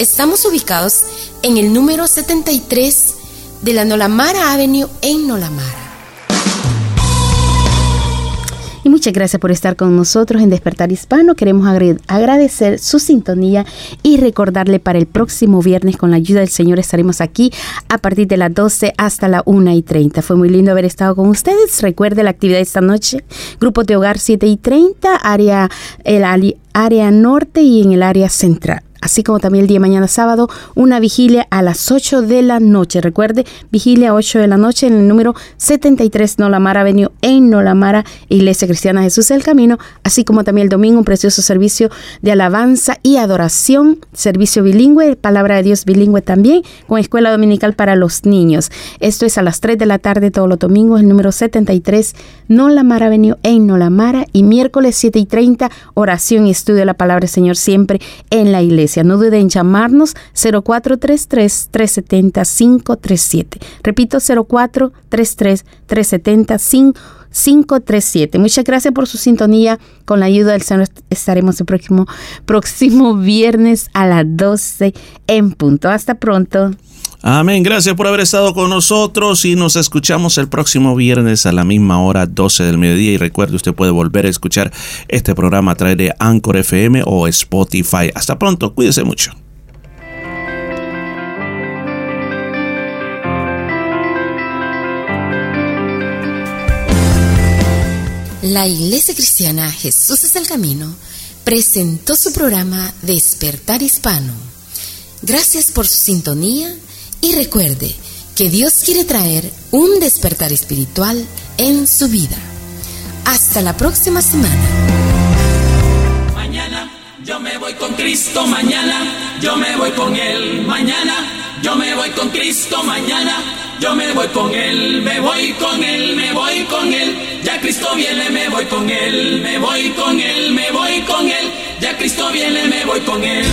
Estamos ubicados en el número 73 de la Nolamara Avenue en Nolamara. Y muchas gracias por estar con nosotros en Despertar Hispano. Queremos agradecer su sintonía y recordarle para el próximo viernes, con la ayuda del Señor, estaremos aquí a partir de las 12 hasta la 1 y 30. Fue muy lindo haber estado con ustedes. Recuerde la actividad de esta noche: Grupo de Hogar 7 y 30, área, el área norte y en el área central así como también el día de mañana sábado, una vigilia a las 8 de la noche. Recuerde, vigilia a 8 de la noche en el número 73 Nolamara Avenue en Nolamara, Iglesia Cristiana Jesús del Camino, así como también el domingo un precioso servicio de alabanza y adoración, servicio bilingüe, palabra de Dios bilingüe también, con escuela dominical para los niños. Esto es a las 3 de la tarde todos los domingos, el número 73 Nolamara Avenue en Nolamara y miércoles 7 y 30 oración y estudio de la palabra del Señor siempre en la iglesia. No duden en llamarnos 0433-370-537. Repito, 0433-370-537. Muchas gracias por su sintonía. Con la ayuda del Señor estaremos el próximo, próximo viernes a las 12 en punto. Hasta pronto. Amén. Gracias por haber estado con nosotros y nos escuchamos el próximo viernes a la misma hora, 12 del mediodía. Y recuerde, usted puede volver a escuchar este programa a través de Anchor FM o Spotify. Hasta pronto. Cuídese mucho. La Iglesia Cristiana Jesús es el Camino presentó su programa Despertar Hispano. Gracias por su sintonía y recuerde que Dios quiere traer un despertar espiritual en su vida. Hasta la próxima semana. Mañana yo me voy con Cristo, mañana yo me voy con Él, mañana yo me voy con Cristo, mañana yo me voy con Él, me voy con Él, me voy con Él, ya Cristo viene, me voy con Él, me voy con Él, me voy con Él, ya Cristo viene, me voy con Él.